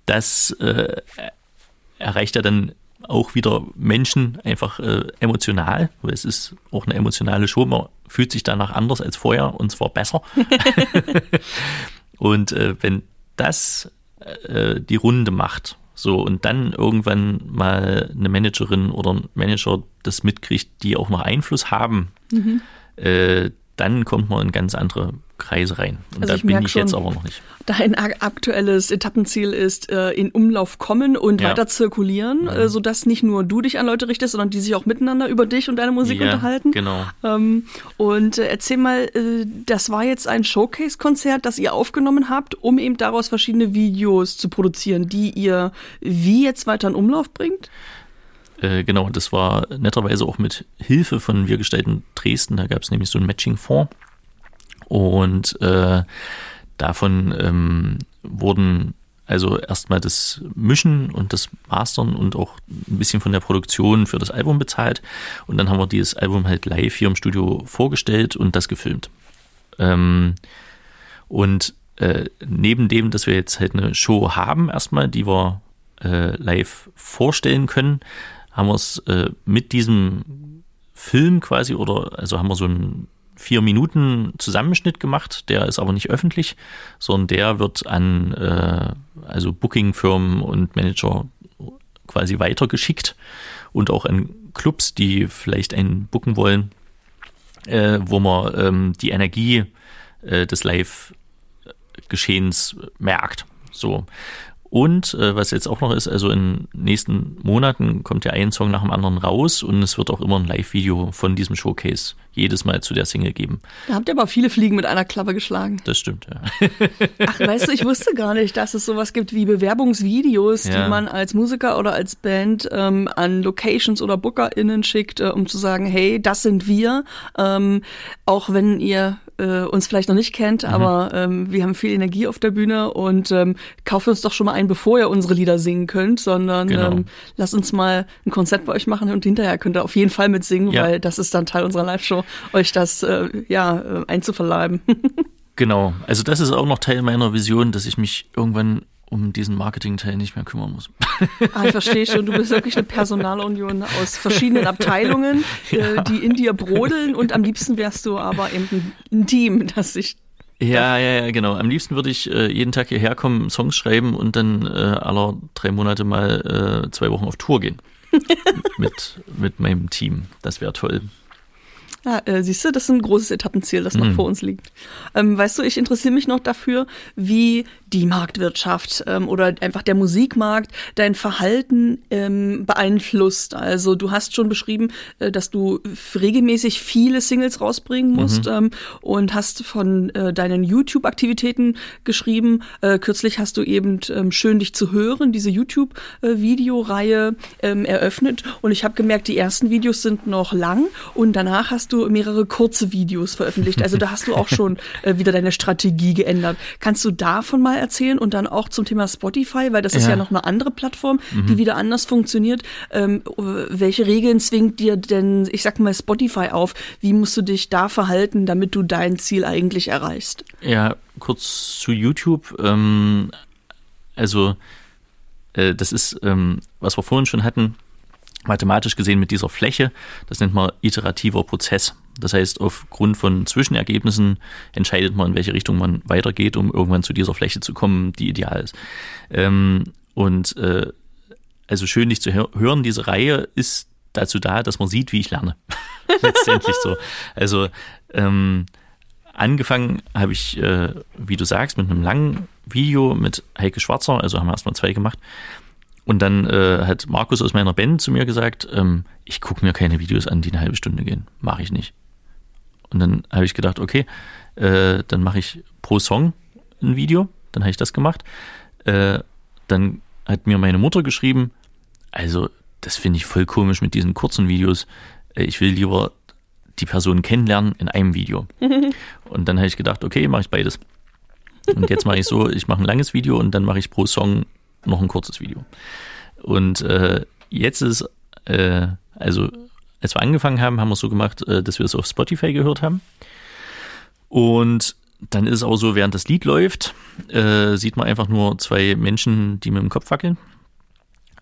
das äh, erreicht ja dann auch wieder Menschen einfach äh, emotional, weil es ist auch eine emotionale Show, man fühlt sich danach anders als vorher und zwar besser. *laughs* *laughs* und äh, wenn das äh, die Runde macht, so, und dann irgendwann mal eine Managerin oder ein Manager das mitkriegt, die auch noch Einfluss haben, mhm. äh, dann kommt man in ganz andere Kreise rein. Und also da bin ich schon, jetzt aber noch nicht. Dein aktuelles Etappenziel ist äh, in Umlauf kommen und ja. weiter zirkulieren, mhm. äh, sodass nicht nur du dich an Leute richtest, sondern die sich auch miteinander über dich und deine Musik ja, unterhalten. Genau. Ähm, und äh, erzähl mal, das war jetzt ein Showcase-Konzert, das ihr aufgenommen habt, um eben daraus verschiedene Videos zu produzieren, die ihr wie jetzt weiter in Umlauf bringt? Genau, das war netterweise auch mit Hilfe von Wir gestalten Dresden. Da gab es nämlich so ein Matching-Fonds. Und äh, davon ähm, wurden also erstmal das Mischen und das Mastern und auch ein bisschen von der Produktion für das Album bezahlt. Und dann haben wir dieses Album halt live hier im Studio vorgestellt und das gefilmt. Ähm, und äh, neben dem, dass wir jetzt halt eine Show haben, erstmal, die wir äh, live vorstellen können, haben wir es äh, mit diesem Film quasi oder also haben wir so ein vier Minuten Zusammenschnitt gemacht, der ist aber nicht öffentlich, sondern der wird an äh, also Booking-Firmen und Manager quasi weitergeschickt und auch an Clubs, die vielleicht einen booken wollen, äh, wo man ähm, die Energie äh, des Live-Geschehens merkt. So. Und äh, was jetzt auch noch ist, also in nächsten Monaten kommt ja ein Song nach dem anderen raus und es wird auch immer ein Live-Video von diesem Showcase jedes Mal zu der Single geben. Da habt ihr aber viele Fliegen mit einer Klappe geschlagen. Das stimmt, ja. Ach, weißt du, ich wusste gar nicht, dass es sowas gibt wie Bewerbungsvideos, ja. die man als Musiker oder als Band ähm, an Locations oder BookerInnen schickt, äh, um zu sagen, hey, das sind wir. Ähm, auch wenn ihr äh, uns vielleicht noch nicht kennt, mhm. aber ähm, wir haben viel Energie auf der Bühne und ähm, kauft uns doch schon mal ein, bevor ihr unsere Lieder singen könnt, sondern genau. ähm, lasst uns mal ein Konzert bei euch machen und hinterher könnt ihr auf jeden Fall mitsingen, ja. weil das ist dann Teil unserer Live-Show, euch das äh, ja äh, einzuverleiben. *laughs* genau, also das ist auch noch Teil meiner Vision, dass ich mich irgendwann um diesen Marketingteil nicht mehr kümmern muss. Ah, ich verstehe schon, du bist wirklich eine Personalunion aus verschiedenen Abteilungen, *laughs* ja. äh, die in dir brodeln und am liebsten wärst du aber eben ein Team, das sich ja, ja, ja, genau. Am liebsten würde ich äh, jeden Tag hierher kommen, Songs schreiben und dann äh, aller drei Monate mal äh, zwei Wochen auf Tour gehen. *laughs* mit, mit meinem Team. Das wäre toll. Ja, äh, siehst du, das ist ein großes Etappenziel, das noch mhm. vor uns liegt. Ähm, weißt du, ich interessiere mich noch dafür, wie die Marktwirtschaft ähm, oder einfach der Musikmarkt dein Verhalten ähm, beeinflusst. Also du hast schon beschrieben, äh, dass du regelmäßig viele Singles rausbringen musst mhm. und hast von äh, deinen YouTube-Aktivitäten geschrieben. Äh, kürzlich hast du eben ähm, Schön dich zu hören, diese YouTube-Videoreihe ähm, eröffnet und ich habe gemerkt, die ersten Videos sind noch lang und danach hast du mehrere kurze Videos veröffentlicht. Also da hast du auch schon *laughs* äh, wieder deine Strategie geändert. Kannst du davon mal erzählen und dann auch zum Thema Spotify, weil das ja. ist ja noch eine andere Plattform, mhm. die wieder anders funktioniert. Ähm, welche Regeln zwingt dir denn, ich sag mal, Spotify auf? Wie musst du dich da verhalten, damit du dein Ziel eigentlich erreichst? Ja, kurz zu YouTube. Ähm, also äh, das ist, ähm, was wir vorhin schon hatten, mathematisch gesehen mit dieser Fläche. Das nennt man iterativer Prozess. Das heißt, aufgrund von Zwischenergebnissen entscheidet man, in welche Richtung man weitergeht, um irgendwann zu dieser Fläche zu kommen, die ideal ist. Ähm, und äh, also schön, dich zu hören, diese Reihe ist dazu da, dass man sieht, wie ich lerne. *laughs* Letztendlich so. Also ähm, angefangen habe ich, äh, wie du sagst, mit einem langen Video mit Heike Schwarzer, also haben wir erstmal zwei gemacht. Und dann äh, hat Markus aus meiner Band zu mir gesagt, ähm, ich gucke mir keine Videos an, die eine halbe Stunde gehen. Mache ich nicht. Und dann habe ich gedacht, okay, äh, dann mache ich pro Song ein Video. Dann habe ich das gemacht. Äh, dann hat mir meine Mutter geschrieben, also das finde ich voll komisch mit diesen kurzen Videos. Äh, ich will lieber die Person kennenlernen in einem Video. *laughs* und dann habe ich gedacht, okay, mache ich beides. Und jetzt mache ich so, ich mache ein langes Video und dann mache ich pro Song noch ein kurzes Video. Und äh, jetzt ist äh, Also als wir angefangen haben, haben wir es so gemacht, äh, dass wir es auf Spotify gehört haben. Und dann ist es auch so, während das Lied läuft, äh, sieht man einfach nur zwei Menschen, die mit dem Kopf wackeln.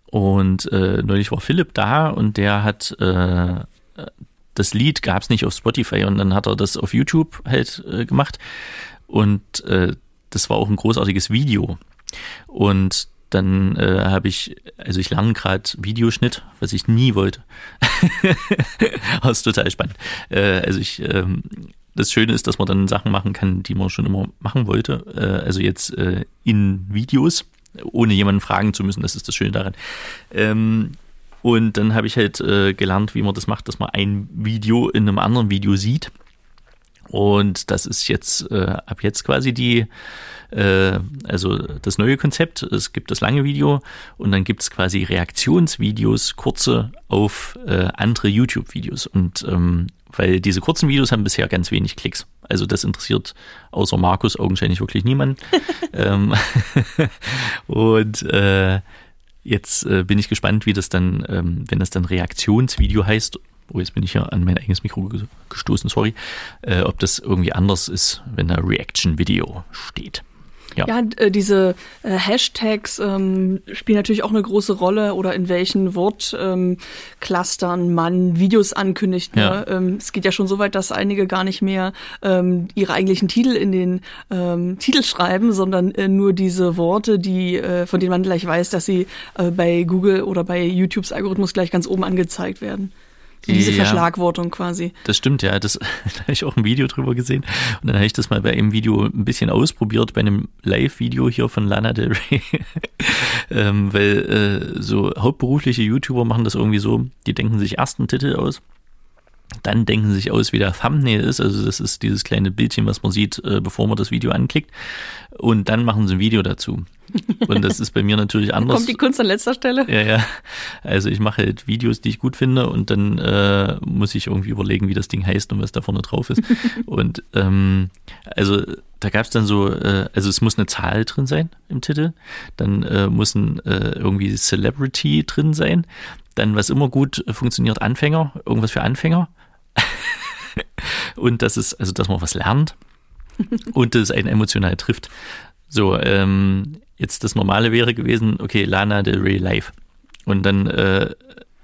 Und äh, neulich war Philipp da und der hat äh, das Lied gab es nicht auf Spotify und dann hat er das auf YouTube halt gemacht. Und das war auch ein großartiges Video. Und dann äh, habe ich, also ich lerne gerade Videoschnitt, was ich nie wollte. *laughs* das ist total spannend. Äh, also ich, ähm, das Schöne ist, dass man dann Sachen machen kann, die man schon immer machen wollte. Äh, also jetzt äh, in Videos, ohne jemanden fragen zu müssen. Das ist das Schöne daran. Ähm, und dann habe ich halt äh, gelernt, wie man das macht, dass man ein Video in einem anderen Video sieht. Und das ist jetzt äh, ab jetzt quasi die, äh, also das neue Konzept. Es gibt das lange Video und dann gibt es quasi Reaktionsvideos, kurze auf äh, andere YouTube-Videos. Und ähm, weil diese kurzen Videos haben bisher ganz wenig Klicks. Also das interessiert außer Markus augenscheinlich wirklich niemanden. *laughs* ähm, *laughs* und äh, Jetzt äh, bin ich gespannt, wie das dann, ähm, wenn das dann Reaktionsvideo heißt, oh, jetzt bin ich ja an mein eigenes Mikro gestoßen, sorry, äh, ob das irgendwie anders ist, wenn da Reaction Video steht. Ja, ja äh, diese äh, Hashtags ähm, spielen natürlich auch eine große Rolle oder in welchen Wortclustern ähm, man Videos ankündigt. Ne? Ja. Ähm, es geht ja schon so weit, dass einige gar nicht mehr ähm, ihre eigentlichen Titel in den ähm, Titel schreiben, sondern äh, nur diese Worte, die äh, von denen man gleich weiß, dass sie äh, bei Google oder bei YouTubes Algorithmus gleich ganz oben angezeigt werden. Diese ja, Verschlagwortung quasi. Das stimmt, ja. Das, *laughs* da habe ich auch ein Video drüber gesehen. Und dann habe ich das mal bei einem Video ein bisschen ausprobiert, bei einem Live-Video hier von Lana Del Rey. *laughs* ähm, weil äh, so hauptberufliche YouTuber machen das irgendwie so, die denken sich erst einen Titel aus dann denken sie sich aus, wie der Thumbnail ist. Also das ist dieses kleine Bildchen, was man sieht, äh, bevor man das Video anklickt. Und dann machen sie ein Video dazu. Und das ist bei mir natürlich *laughs* anders. Kommt die Kunst an letzter Stelle? Ja, ja. Also ich mache halt Videos, die ich gut finde und dann äh, muss ich irgendwie überlegen, wie das Ding heißt und was da vorne drauf ist. *laughs* und ähm, also da gab es dann so, äh, also es muss eine Zahl drin sein im Titel, dann äh, muss ein äh, irgendwie Celebrity drin sein, dann was immer gut funktioniert, Anfänger, irgendwas für Anfänger. *laughs* und das ist, also dass man was lernt *laughs* und das einen emotional trifft. So, ähm, jetzt das Normale wäre gewesen, okay, Lana Del Rey live. Und dann, äh,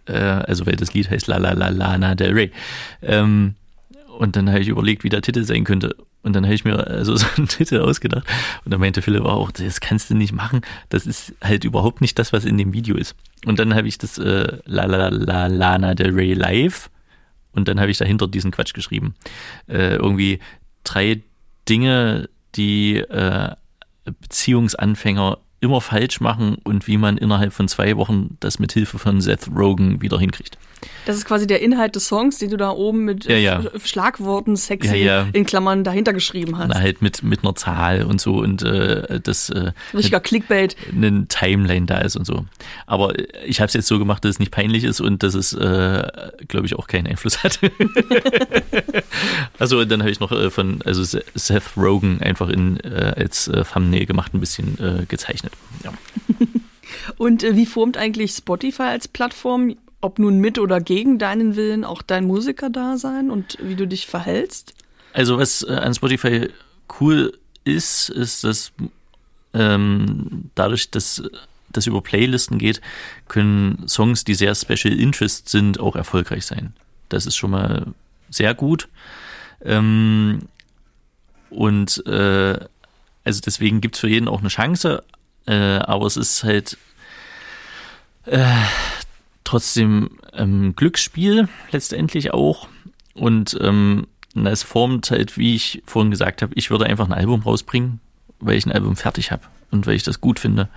äh, also weil das Lied heißt La La La Lana Del Rey. Ähm, und dann habe ich überlegt, wie der Titel sein könnte. Und dann habe ich mir also *laughs* so einen Titel ausgedacht. Und dann meinte Philipp auch, das kannst du nicht machen. Das ist halt überhaupt nicht das, was in dem Video ist. Und dann habe ich das äh, La La La Lana Del Rey live. Und dann habe ich dahinter diesen Quatsch geschrieben. Äh, irgendwie drei Dinge, die äh, Beziehungsanfänger immer falsch machen und wie man innerhalb von zwei Wochen das mit Hilfe von Seth Rogen wieder hinkriegt. Das ist quasi der Inhalt des Songs, den du da oben mit ja, ja. Schlagworten sexy ja, in Klammern dahinter geschrieben hast. Na, halt mit, mit einer Zahl und so und äh, das äh, richtiger Clickbait. Eine Timeline da ist und so. Aber ich habe es jetzt so gemacht, dass es nicht peinlich ist und dass es, äh, glaube ich, auch keinen Einfluss hat. *laughs* also dann habe ich noch äh, von also Seth Rogen einfach in äh, als äh, Thumbnail gemacht, ein bisschen äh, gezeichnet. Ja. *laughs* Und äh, wie formt eigentlich Spotify als Plattform ob nun mit oder gegen deinen Willen auch dein Musiker da sein und wie du dich verhältst? Also was äh, an Spotify cool ist, ist, dass ähm, dadurch, dass das über Playlisten geht, können Songs, die sehr Special Interest sind, auch erfolgreich sein. Das ist schon mal sehr gut. Ähm, und äh, also deswegen gibt es für jeden auch eine Chance, äh, aber es ist halt äh, trotzdem ähm, Glücksspiel letztendlich auch. Und ähm, es formt halt, wie ich vorhin gesagt habe, ich würde einfach ein Album rausbringen, weil ich ein Album fertig habe und weil ich das gut finde.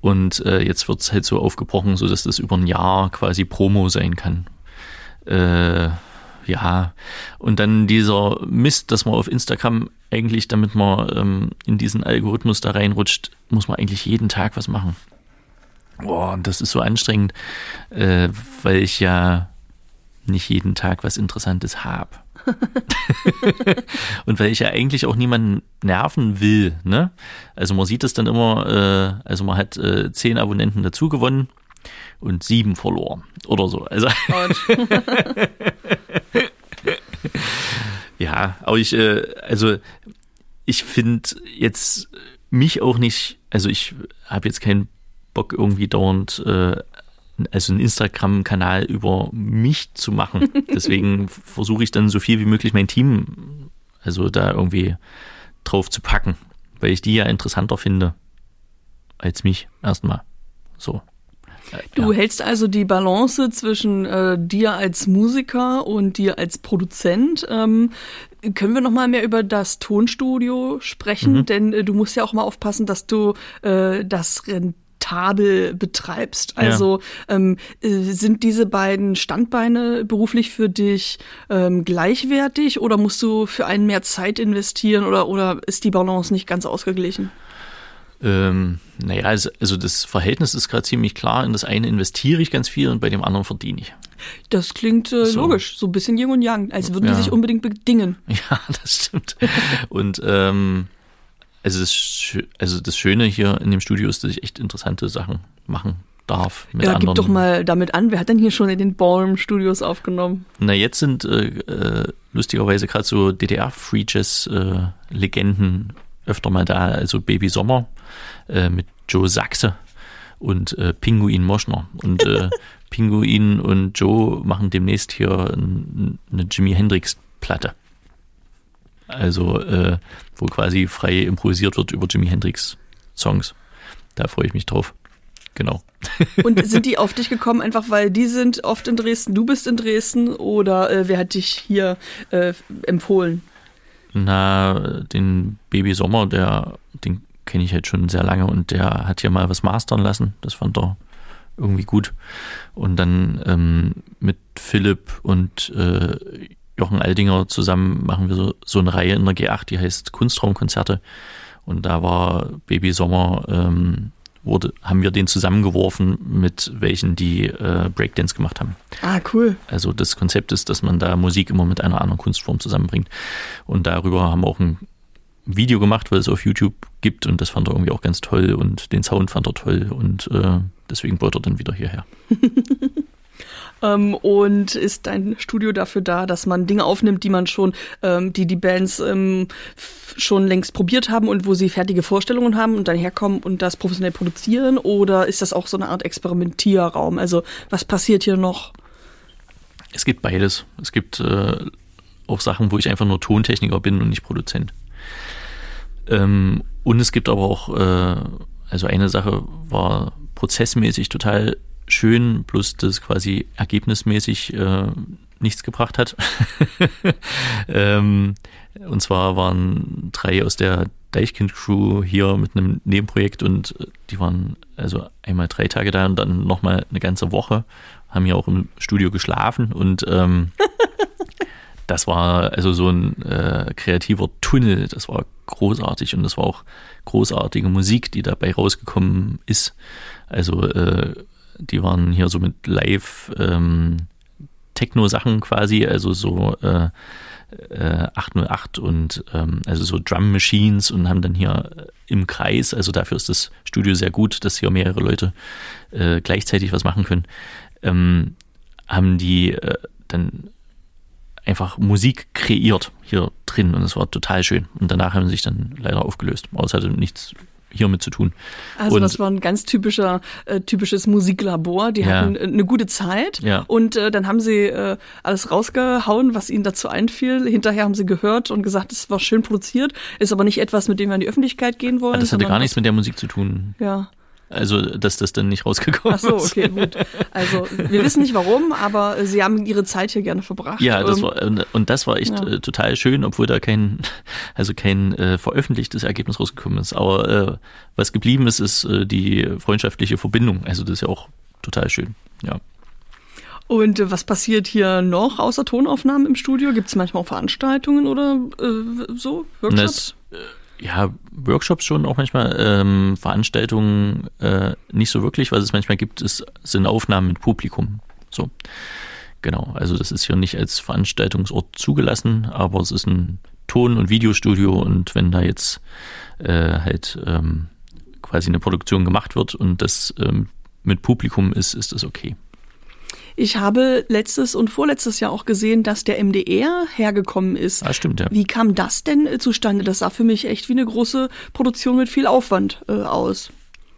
Und äh, jetzt wird es halt so aufgebrochen, so dass das über ein Jahr quasi Promo sein kann. Äh, ja, und dann dieser Mist, dass man auf Instagram eigentlich, damit man ähm, in diesen Algorithmus da reinrutscht, muss man eigentlich jeden Tag was machen. Boah, und das ist so anstrengend, äh, weil ich ja nicht jeden Tag was Interessantes habe. *laughs* und weil ich ja eigentlich auch niemanden nerven will. Ne? Also man sieht es dann immer, äh, also man hat äh, zehn Abonnenten dazu gewonnen und sieben verlor oder so. Also *laughs* ja, aber ich, äh, also ich finde jetzt mich auch nicht, also ich habe jetzt keinen Bock irgendwie dauernd äh, also einen Instagram-Kanal über mich zu machen. *laughs* Deswegen versuche ich dann so viel wie möglich mein Team, also da irgendwie drauf zu packen, weil ich die ja interessanter finde als mich erstmal. So. Du ja. hältst also die Balance zwischen äh, dir als Musiker und dir als Produzent. Ähm, können wir noch mal mehr über das Tonstudio sprechen? Mhm. Denn äh, du musst ja auch mal aufpassen, dass du äh, das rentabel betreibst. Also ja. ähm, äh, sind diese beiden Standbeine beruflich für dich ähm, gleichwertig oder musst du für einen mehr Zeit investieren oder, oder ist die Balance nicht ganz ausgeglichen? Ähm, naja, also, also das Verhältnis ist gerade ziemlich klar. In das eine investiere ich ganz viel und bei dem anderen verdiene ich. Das klingt äh, so. logisch, so ein bisschen Yin und Yang, als würden ja. die sich unbedingt bedingen. *laughs* Ja, das stimmt. und ähm, also, das, also das Schöne hier in dem Studio ist, dass ich echt interessante Sachen machen darf. Mit ja, anderen. gib doch mal damit an, wer hat denn hier schon in den Ballroom-Studios aufgenommen? Na, jetzt sind äh, äh lustigerweise gerade so DDR-Free Jazz-Legenden äh, öfter mal da, also Baby Sommer äh, mit Joe Sachse und äh, Pinguin Moschner. Und äh, *laughs* Pinguin und Joe machen demnächst hier ein, eine Jimi Hendrix-Platte. Also, äh, wo quasi frei improvisiert wird über Jimi Hendrix Songs. Da freue ich mich drauf. Genau. *laughs* Und sind die auf dich gekommen, einfach weil die sind oft in Dresden, du bist in Dresden oder äh, wer hat dich hier äh, empfohlen? Na, den Baby Sommer, der, den kenne ich halt schon sehr lange und der hat hier mal was mastern lassen. Das fand er irgendwie gut. Und dann ähm, mit Philipp und äh, Jochen Aldinger zusammen machen wir so, so eine Reihe in der G8, die heißt Kunstraumkonzerte. Und da war Baby Sommer, ähm, wurde, haben wir den zusammengeworfen mit welchen, die äh, Breakdance gemacht haben. Ah, cool. Also das Konzept ist, dass man da Musik immer mit einer anderen Kunstform zusammenbringt. Und darüber haben wir auch ein Video gemacht, weil es auf YouTube gibt und das fand er irgendwie auch ganz toll und den Sound fand er toll und äh, deswegen wollte er dann wieder hierher. *laughs* ähm, und ist dein Studio dafür da, dass man Dinge aufnimmt, die man schon, ähm, die die Bands ähm, schon längst probiert haben und wo sie fertige Vorstellungen haben und dann herkommen und das professionell produzieren? Oder ist das auch so eine Art Experimentierraum? Also was passiert hier noch? Es gibt beides. Es gibt äh, auch Sachen, wo ich einfach nur Tontechniker bin und nicht Produzent. Ähm, und es gibt aber auch, äh, also eine Sache war prozessmäßig total schön, bloß das quasi ergebnismäßig äh, nichts gebracht hat. *laughs* ähm, und zwar waren drei aus der Deichkind-Crew hier mit einem Nebenprojekt und die waren also einmal drei Tage da und dann nochmal eine ganze Woche, haben hier auch im Studio geschlafen und ähm, *laughs* das war also so ein äh, kreativer Tunnel, das war großartig und das war auch großartige Musik, die dabei rausgekommen ist. Also äh, die waren hier so mit Live ähm, Techno-Sachen quasi, also so äh, äh, 808 und ähm, also so Drum Machines und haben dann hier im Kreis, also dafür ist das Studio sehr gut, dass hier mehrere Leute äh, gleichzeitig was machen können, ähm, haben die äh, dann einfach Musik kreiert hier drin und es war total schön. Und danach haben sie sich dann leider aufgelöst. Aber es hatte nichts hiermit zu tun. Also und das war ein ganz typischer, äh, typisches Musiklabor. Die ja. hatten äh, eine gute Zeit ja. und äh, dann haben sie äh, alles rausgehauen, was ihnen dazu einfiel. Hinterher haben sie gehört und gesagt, es war schön produziert, ist aber nicht etwas, mit dem wir in die Öffentlichkeit gehen wollen. Ja, das hatte gar nichts mit der Musik zu tun. Ja. Also, dass das dann nicht rausgekommen ist. Ach so, okay, gut. Also, wir wissen nicht warum, aber sie haben ihre Zeit hier gerne verbracht. Ja, das ähm, war, und das war echt ja. Äh, total schön, obwohl da kein, *laughs* also kein äh, veröffentlichtes Ergebnis rausgekommen ist. Aber äh, was geblieben ist, ist äh, die freundschaftliche Verbindung. Also, das ist ja auch total schön, ja. Und äh, was passiert hier noch außer Tonaufnahmen im Studio? Gibt es manchmal auch Veranstaltungen oder äh, so? Workshops? Das, ja, Workshops schon auch manchmal, ähm, Veranstaltungen äh, nicht so wirklich. Was es manchmal gibt, ist, sind Aufnahmen mit Publikum. So. Genau, also das ist hier nicht als Veranstaltungsort zugelassen, aber es ist ein Ton- und Videostudio und wenn da jetzt äh, halt ähm, quasi eine Produktion gemacht wird und das ähm, mit Publikum ist, ist das okay. Ich habe letztes und vorletztes Jahr auch gesehen, dass der MDR hergekommen ist. Ah, stimmt, ja. Wie kam das denn äh, zustande? Das sah für mich echt wie eine große Produktion mit viel Aufwand äh, aus.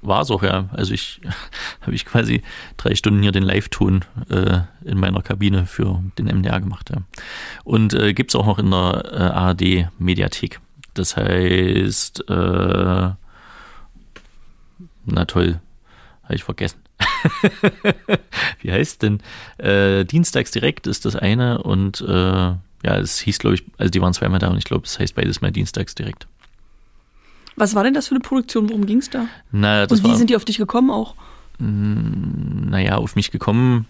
War es auch, ja. Also ich *laughs* habe ich quasi drei Stunden hier den Live-Ton äh, in meiner Kabine für den MDR gemacht, ja. Und äh, gibt es auch noch in der äh, ARD-Mediathek. Das heißt, äh, na toll, habe ich vergessen. *laughs* Wie heißt denn? Äh, Dienstags direkt ist das eine und äh, ja, es hieß, glaube ich, also die waren zweimal da und ich glaube, es heißt beides mal Dienstags direkt. Was war denn das für eine Produktion? Worum ging es da? Na, und wie war, sind die auf dich gekommen auch? Naja, auf mich gekommen.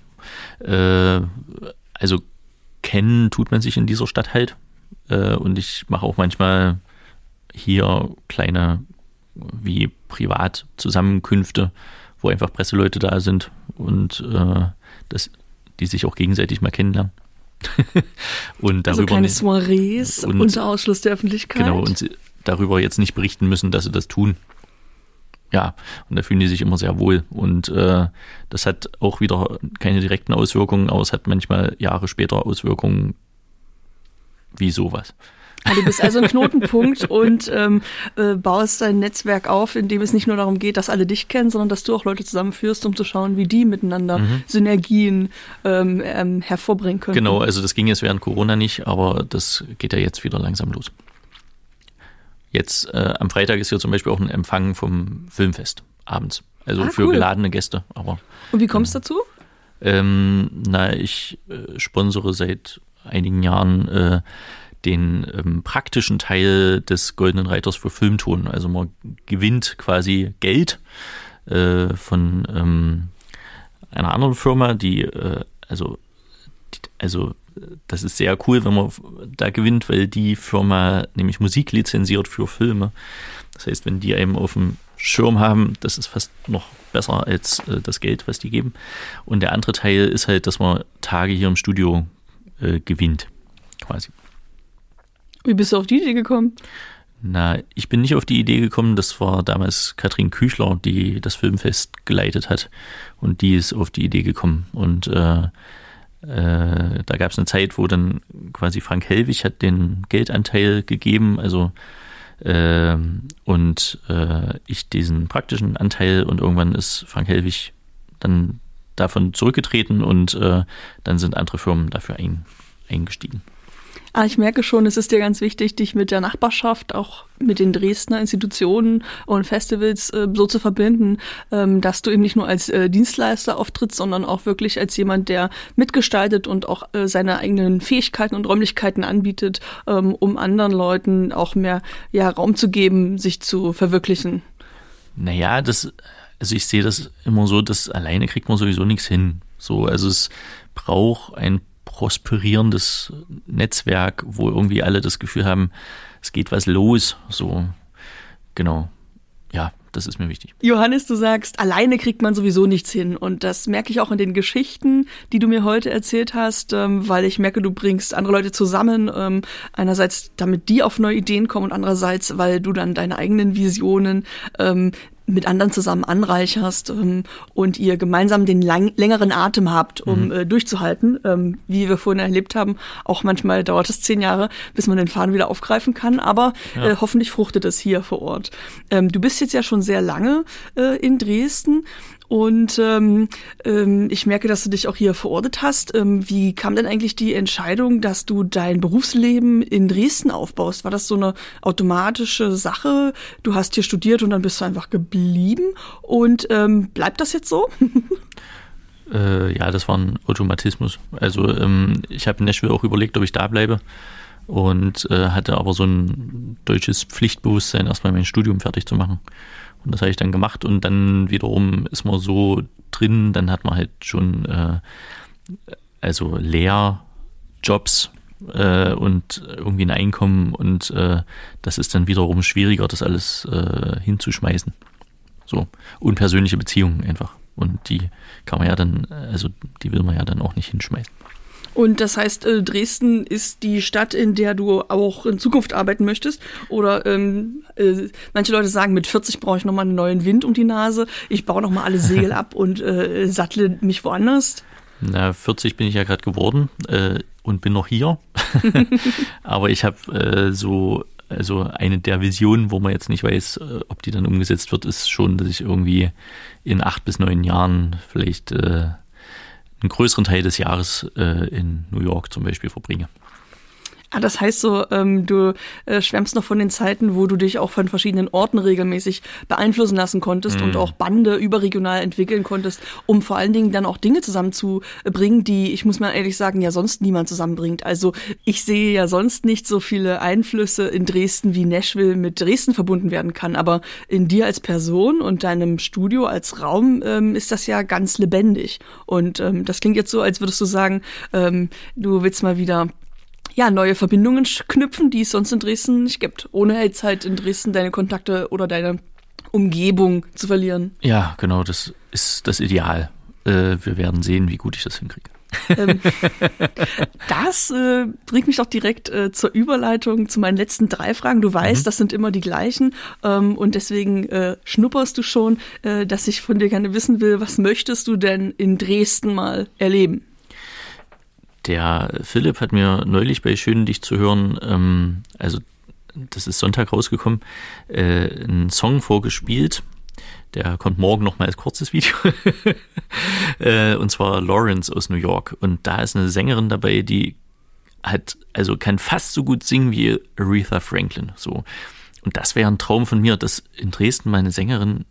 Äh, also kennen tut man sich in dieser Stadt halt. Äh, und ich mache auch manchmal hier kleine wie Privatzusammenkünfte, wo einfach Presseleute da sind und äh, das, die sich auch gegenseitig mal kennenlernen. *laughs* und Also darüber kleine nicht- Soirees und- unter Ausschluss der Öffentlichkeit. Genau, und sie darüber jetzt nicht berichten müssen, dass sie das tun. Ja, und da fühlen die sich immer sehr wohl. Und äh, das hat auch wieder keine direkten Auswirkungen, aber es hat manchmal Jahre später Auswirkungen wie sowas. Ah, du bist also ein Knotenpunkt *laughs* und ähm, äh, baust dein Netzwerk auf, in dem es nicht nur darum geht, dass alle dich kennen, sondern dass du auch Leute zusammenführst, um zu schauen, wie die miteinander Synergien ähm, ähm, hervorbringen können. Genau, also das ging jetzt während Corona nicht, aber das geht ja jetzt wieder langsam los. Jetzt äh, am Freitag ist hier zum Beispiel auch ein Empfang vom Filmfest abends. Also Ah, für cool. geladene Gäste. Aber Und wie kommst du dazu? ähm, na, ich äh, sponsere seit einigen Jahren äh, den ähm, praktischen Teil des Goldenen Reiters für Filmton. Also man gewinnt quasi Geld äh, von ähm, einer anderen Firma, die äh, also die, also das ist sehr cool, wenn man da gewinnt, weil die Firma nämlich Musik lizenziert für Filme. Das heißt, wenn die einem auf dem Schirm haben, das ist fast noch besser als äh, das Geld, was die geben. Und der andere Teil ist halt, dass man Tage hier im Studio äh, gewinnt, quasi. Wie bist du auf die Idee gekommen? Na, ich bin nicht auf die Idee gekommen, das war damals Katrin Küchler, die das Filmfest geleitet hat. Und die ist auf die Idee gekommen. Und äh, äh, da gab es eine Zeit, wo dann quasi Frank Helwig hat den Geldanteil gegeben, also ähm, und äh, ich diesen praktischen Anteil und irgendwann ist Frank Helwig dann davon zurückgetreten und äh, dann sind andere Firmen dafür ein, eingestiegen. Ah, ich merke schon, es ist dir ganz wichtig, dich mit der Nachbarschaft, auch mit den Dresdner Institutionen und Festivals äh, so zu verbinden, ähm, dass du eben nicht nur als äh, Dienstleister auftrittst, sondern auch wirklich als jemand, der mitgestaltet und auch äh, seine eigenen Fähigkeiten und Räumlichkeiten anbietet, ähm, um anderen Leuten auch mehr ja, Raum zu geben, sich zu verwirklichen. Naja, das, also ich sehe das immer so, dass alleine kriegt man sowieso nichts hin. So, also es braucht ein prosperierendes Netzwerk, wo irgendwie alle das Gefühl haben, es geht was los. So, genau. Ja, das ist mir wichtig. Johannes, du sagst, alleine kriegt man sowieso nichts hin. Und das merke ich auch in den Geschichten, die du mir heute erzählt hast, ähm, weil ich merke, du bringst andere Leute zusammen. Ähm, einerseits, damit die auf neue Ideen kommen und andererseits, weil du dann deine eigenen Visionen ähm, mit anderen zusammen anreicherst ähm, und ihr gemeinsam den lang, längeren Atem habt, um äh, durchzuhalten. Ähm, wie wir vorhin erlebt haben, auch manchmal dauert es zehn Jahre, bis man den Faden wieder aufgreifen kann, aber äh, hoffentlich fruchtet es hier vor Ort. Ähm, du bist jetzt ja schon sehr lange äh, in Dresden und ähm, ähm, ich merke, dass du dich auch hier verortet hast. Ähm, wie kam denn eigentlich die Entscheidung, dass du dein Berufsleben in Dresden aufbaust? War das so eine automatische Sache? Du hast hier studiert und dann bist du einfach geblieben? Und ähm, bleibt das jetzt so? *laughs* Äh, ja, das war ein Automatismus. Also ähm, ich habe in Nashville auch überlegt, ob ich da bleibe und äh, hatte aber so ein deutsches Pflichtbewusstsein, erstmal mein Studium fertig zu machen. Und das habe ich dann gemacht und dann wiederum ist man so drin, dann hat man halt schon äh, also Lehrjobs äh, und irgendwie ein Einkommen und äh, das ist dann wiederum schwieriger, das alles äh, hinzuschmeißen. So. Und persönliche Beziehungen einfach. Und die kann man ja dann, also die will man ja dann auch nicht hinschmeißen. Und das heißt, äh, Dresden ist die Stadt, in der du auch in Zukunft arbeiten möchtest? Oder ähm, äh, manche Leute sagen, mit 40 brauche ich nochmal einen neuen Wind um die Nase. Ich baue nochmal alle Segel *laughs* ab und äh, sattle mich woanders. Na, 40 bin ich ja gerade geworden äh, und bin noch hier. *laughs* *laughs* Aber ich habe äh, so, also eine der Visionen, wo man jetzt nicht weiß, äh, ob die dann umgesetzt wird, ist schon, dass ich irgendwie in acht bis neun Jahren vielleicht einen größeren Teil des Jahres äh, in New York zum Beispiel verbringe. Ah, das heißt so, ähm, du äh, schwärmst noch von den Zeiten, wo du dich auch von verschiedenen Orten regelmäßig beeinflussen lassen konntest mm. und auch Bande überregional entwickeln konntest, um vor allen Dingen dann auch Dinge zusammenzubringen, die, ich muss mal ehrlich sagen, ja sonst niemand zusammenbringt. Also ich sehe ja sonst nicht so viele Einflüsse in Dresden, wie Nashville mit Dresden verbunden werden kann. Aber in dir als Person und deinem Studio als Raum ähm, ist das ja ganz lebendig. Und ähm, das klingt jetzt so, als würdest du sagen, ähm, du willst mal wieder ja, neue Verbindungen knüpfen, die es sonst in Dresden nicht gibt. Ohne jetzt halt in Dresden deine Kontakte oder deine Umgebung zu verlieren. Ja, genau, das ist das Ideal. Äh, wir werden sehen, wie gut ich das hinkriege. Ähm, *laughs* das äh, bringt mich doch direkt äh, zur Überleitung zu meinen letzten drei Fragen. Du weißt, mhm. das sind immer die gleichen ähm, und deswegen äh, schnupperst du schon, äh, dass ich von dir gerne wissen will, was möchtest du denn in Dresden mal erleben? Der Philipp hat mir neulich bei Schön dich zu hören, ähm, also das ist Sonntag rausgekommen, äh, einen Song vorgespielt. Der kommt morgen noch mal als kurzes Video. *laughs* äh, und zwar Lawrence aus New York. Und da ist eine Sängerin dabei, die hat, also kann fast so gut singen wie Aretha Franklin. So. Und das wäre ein Traum von mir, dass in Dresden meine Sängerin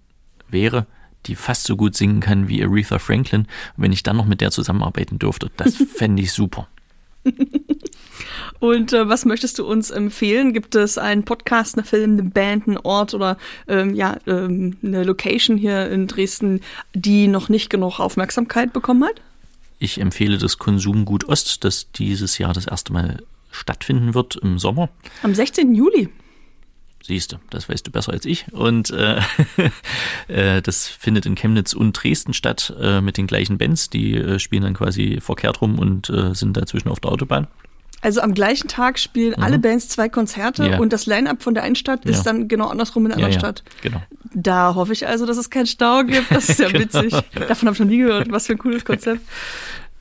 wäre, die fast so gut singen kann wie Aretha Franklin. Und wenn ich dann noch mit der zusammenarbeiten dürfte, das *laughs* fände ich super. Und äh, was möchtest du uns empfehlen? Gibt es einen Podcast, einen Film, eine Band, einen Ort oder ähm, ja, ähm, eine Location hier in Dresden, die noch nicht genug Aufmerksamkeit bekommen hat? Ich empfehle das Konsumgut Ost, das dieses Jahr das erste Mal stattfinden wird im Sommer. Am 16. Juli. Siehst du, das weißt du besser als ich. Und äh, *laughs* äh, das findet in Chemnitz und Dresden statt äh, mit den gleichen Bands. Die äh, spielen dann quasi verkehrt rum und äh, sind dazwischen auf der Autobahn. Also am gleichen Tag spielen mhm. alle Bands zwei Konzerte ja. und das Line-up von der einen Stadt ja. ist dann genau andersrum in der anderen ja, Stadt. Genau. Da hoffe ich also, dass es keinen Stau gibt. Das ist *laughs* ja genau. witzig. Davon habe ich noch nie gehört. Was für ein cooles Konzept. *laughs*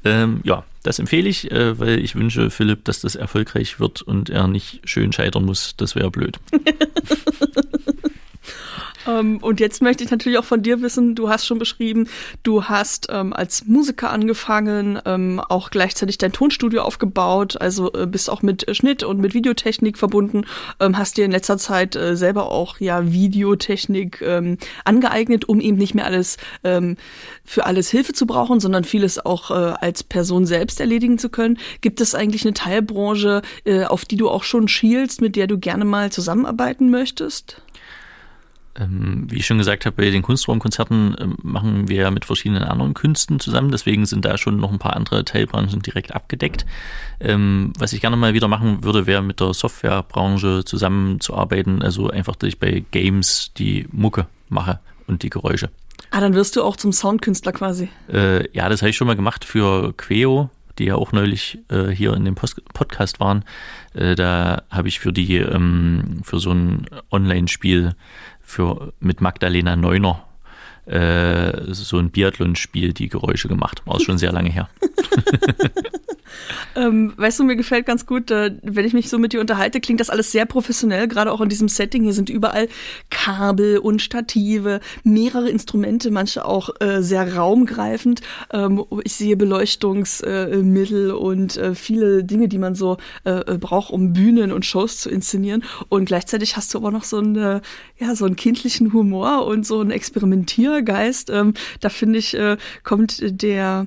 Ähm, ja, das empfehle ich, äh, weil ich wünsche Philipp, dass das erfolgreich wird und er nicht schön scheitern muss. Das wäre blöd. *laughs* Ähm, und jetzt möchte ich natürlich auch von dir wissen, du hast schon beschrieben, du hast ähm, als Musiker angefangen, ähm, auch gleichzeitig dein Tonstudio aufgebaut, also äh, bist auch mit Schnitt und mit Videotechnik verbunden, ähm, hast dir in letzter Zeit äh, selber auch ja Videotechnik ähm, angeeignet, um eben nicht mehr alles ähm, für alles Hilfe zu brauchen, sondern vieles auch äh, als Person selbst erledigen zu können. Gibt es eigentlich eine Teilbranche, äh, auf die du auch schon schielst, mit der du gerne mal zusammenarbeiten möchtest? Ähm, wie ich schon gesagt habe, bei den Kunstraumkonzerten ähm, machen wir ja mit verschiedenen anderen Künsten zusammen. Deswegen sind da schon noch ein paar andere Teilbranchen direkt abgedeckt. Ähm, was ich gerne mal wieder machen würde, wäre mit der Softwarebranche zusammenzuarbeiten. Also einfach, dass ich bei Games die Mucke mache und die Geräusche. Ah, dann wirst du auch zum Soundkünstler quasi. Äh, ja, das habe ich schon mal gemacht für Queo, die ja auch neulich äh, hier in dem Post Podcast waren. Äh, da habe ich für die ähm, für so ein Online-Spiel für mit Magdalena Neuner äh, so ein Biathlon-Spiel die Geräusche gemacht. War schon sehr lange her. *laughs* *laughs* ähm, weißt du, mir gefällt ganz gut, äh, wenn ich mich so mit dir unterhalte, klingt das alles sehr professionell, gerade auch in diesem Setting. Hier sind überall Kabel und Stative, mehrere Instrumente, manche auch äh, sehr raumgreifend. Ähm, ich sehe Beleuchtungsmittel und äh, viele Dinge, die man so äh, äh, braucht, um Bühnen und Shows zu inszenieren. Und gleichzeitig hast du aber noch so, eine, ja, so einen kindlichen Humor und so einen Experimentiergeist. Ähm, da finde ich, äh, kommt der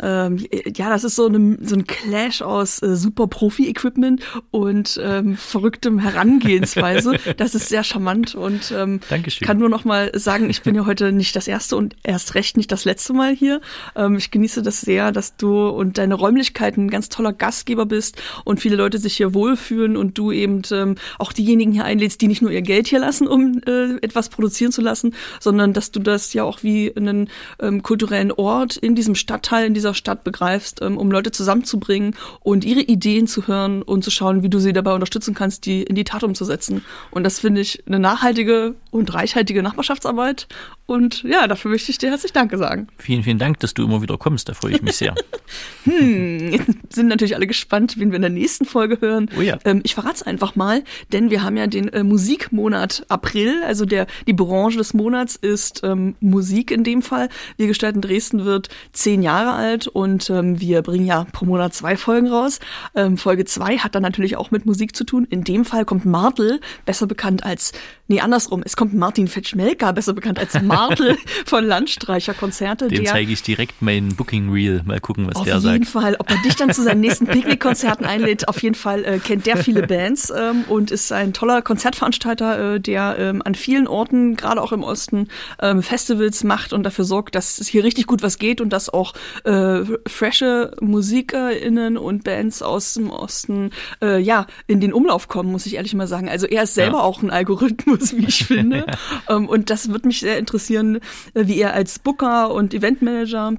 ähm, ja, das ist so, eine, so ein Clash aus äh, super Profi-Equipment und ähm, verrücktem Herangehensweise. *laughs* das ist sehr charmant und ähm, Dankeschön. kann nur noch mal sagen, ich bin ja heute nicht das erste und erst recht nicht das letzte Mal hier. Ähm, ich genieße das sehr, dass du und deine Räumlichkeiten ein ganz toller Gastgeber bist und viele Leute sich hier wohlfühlen und du eben ähm, auch diejenigen hier einlädst, die nicht nur ihr Geld hier lassen, um äh, etwas produzieren zu lassen, sondern dass du das ja auch wie einen ähm, kulturellen Ort in diesem Stadtteil, in diesem dieser Stadt begreifst, ähm, um Leute zusammenzubringen und ihre Ideen zu hören und zu schauen, wie du sie dabei unterstützen kannst, die in die Tat umzusetzen. Und das finde ich eine nachhaltige und reichhaltige Nachbarschaftsarbeit. Und ja, dafür möchte ich dir herzlich Danke sagen. Vielen, vielen Dank, dass du immer wieder kommst. Da freue ich mich sehr. *laughs* *laughs* hm, sind natürlich alle gespannt, wen wir in der nächsten Folge hören. Oh ja. Ähm, ich verrate es einfach mal, denn wir haben ja den äh, Musikmonat April, also der die Branche des Monats ist ähm, Musik in dem Fall. Wir gestalten Dresden wird zehn Jahre alt und ähm, wir bringen ja pro Monat zwei Folgen raus. Ähm, Folge zwei hat dann natürlich auch mit Musik zu tun. In dem Fall kommt Martel, besser bekannt als, nee, andersrum, es kommt Martin Fetschmelka, besser bekannt als Martel *laughs* *laughs* von Landstreicherkonzerte. Dem zeige ich direkt meinen Booking Reel. Mal gucken, was der sagt. Auf jeden Fall, ob er dich dann zu seinen nächsten Picknickkonzerten einlädt. Auf jeden Fall äh, kennt der viele Bands ähm, und ist ein toller Konzertveranstalter, äh, der ähm, an vielen Orten, gerade auch im Osten, ähm, Festivals macht und dafür sorgt, dass es hier richtig gut was geht und dass auch äh, frische MusikerInnen und Bands aus dem Osten äh, ja in den Umlauf kommen, muss ich ehrlich mal sagen. Also er ist selber ja. auch ein Algorithmus, wie ich finde. *laughs* ähm, und das wird mich sehr interessieren, äh, wie er als Booker und Eventmanager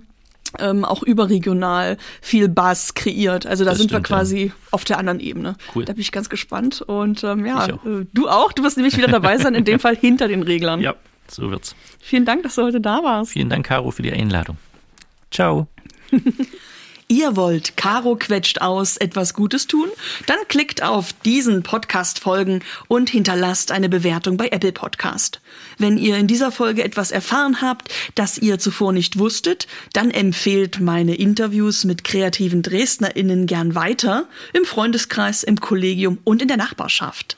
ähm, auch überregional viel Bass kreiert. Also da das sind stimmt, wir quasi ja. auf der anderen Ebene. Cool. Da bin ich ganz gespannt. Und ähm, ja, auch. Äh, du auch. Du wirst nämlich wieder dabei sein, in dem Fall hinter den Reglern. Ja, so wird's. Vielen Dank, dass du heute da warst. Vielen Dank, Caro, für die Einladung. Ciao. *laughs* Ihr wollt Caro quetscht aus etwas Gutes tun? Dann klickt auf diesen Podcast folgen und hinterlasst eine Bewertung bei Apple Podcast. Wenn ihr in dieser Folge etwas erfahren habt, das ihr zuvor nicht wusstet, dann empfehlt meine Interviews mit kreativen DresdnerInnen gern weiter im Freundeskreis, im Kollegium und in der Nachbarschaft.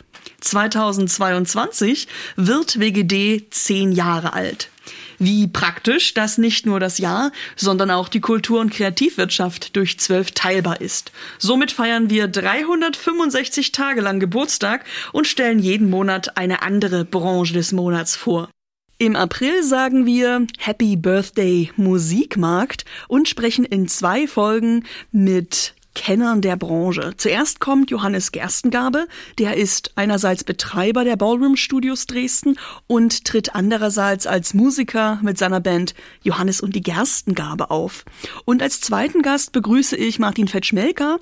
2022 wird WGD zehn Jahre alt. Wie praktisch, dass nicht nur das Jahr, sondern auch die Kultur- und Kreativwirtschaft durch zwölf teilbar ist. Somit feiern wir 365 Tage lang Geburtstag und stellen jeden Monat eine andere Branche des Monats vor. Im April sagen wir Happy Birthday Musikmarkt und sprechen in zwei Folgen mit Kennern der Branche. Zuerst kommt Johannes Gerstengabe, der ist einerseits Betreiber der Ballroom Studios Dresden und tritt andererseits als Musiker mit seiner Band Johannes und die Gerstengabe auf. Und als zweiten Gast begrüße ich Martin Fetschmelka,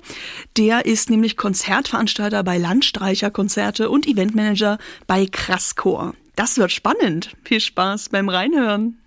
der ist nämlich Konzertveranstalter bei Landstreicherkonzerte und Eventmanager bei Krasskor. Das wird spannend. Viel Spaß beim Reinhören.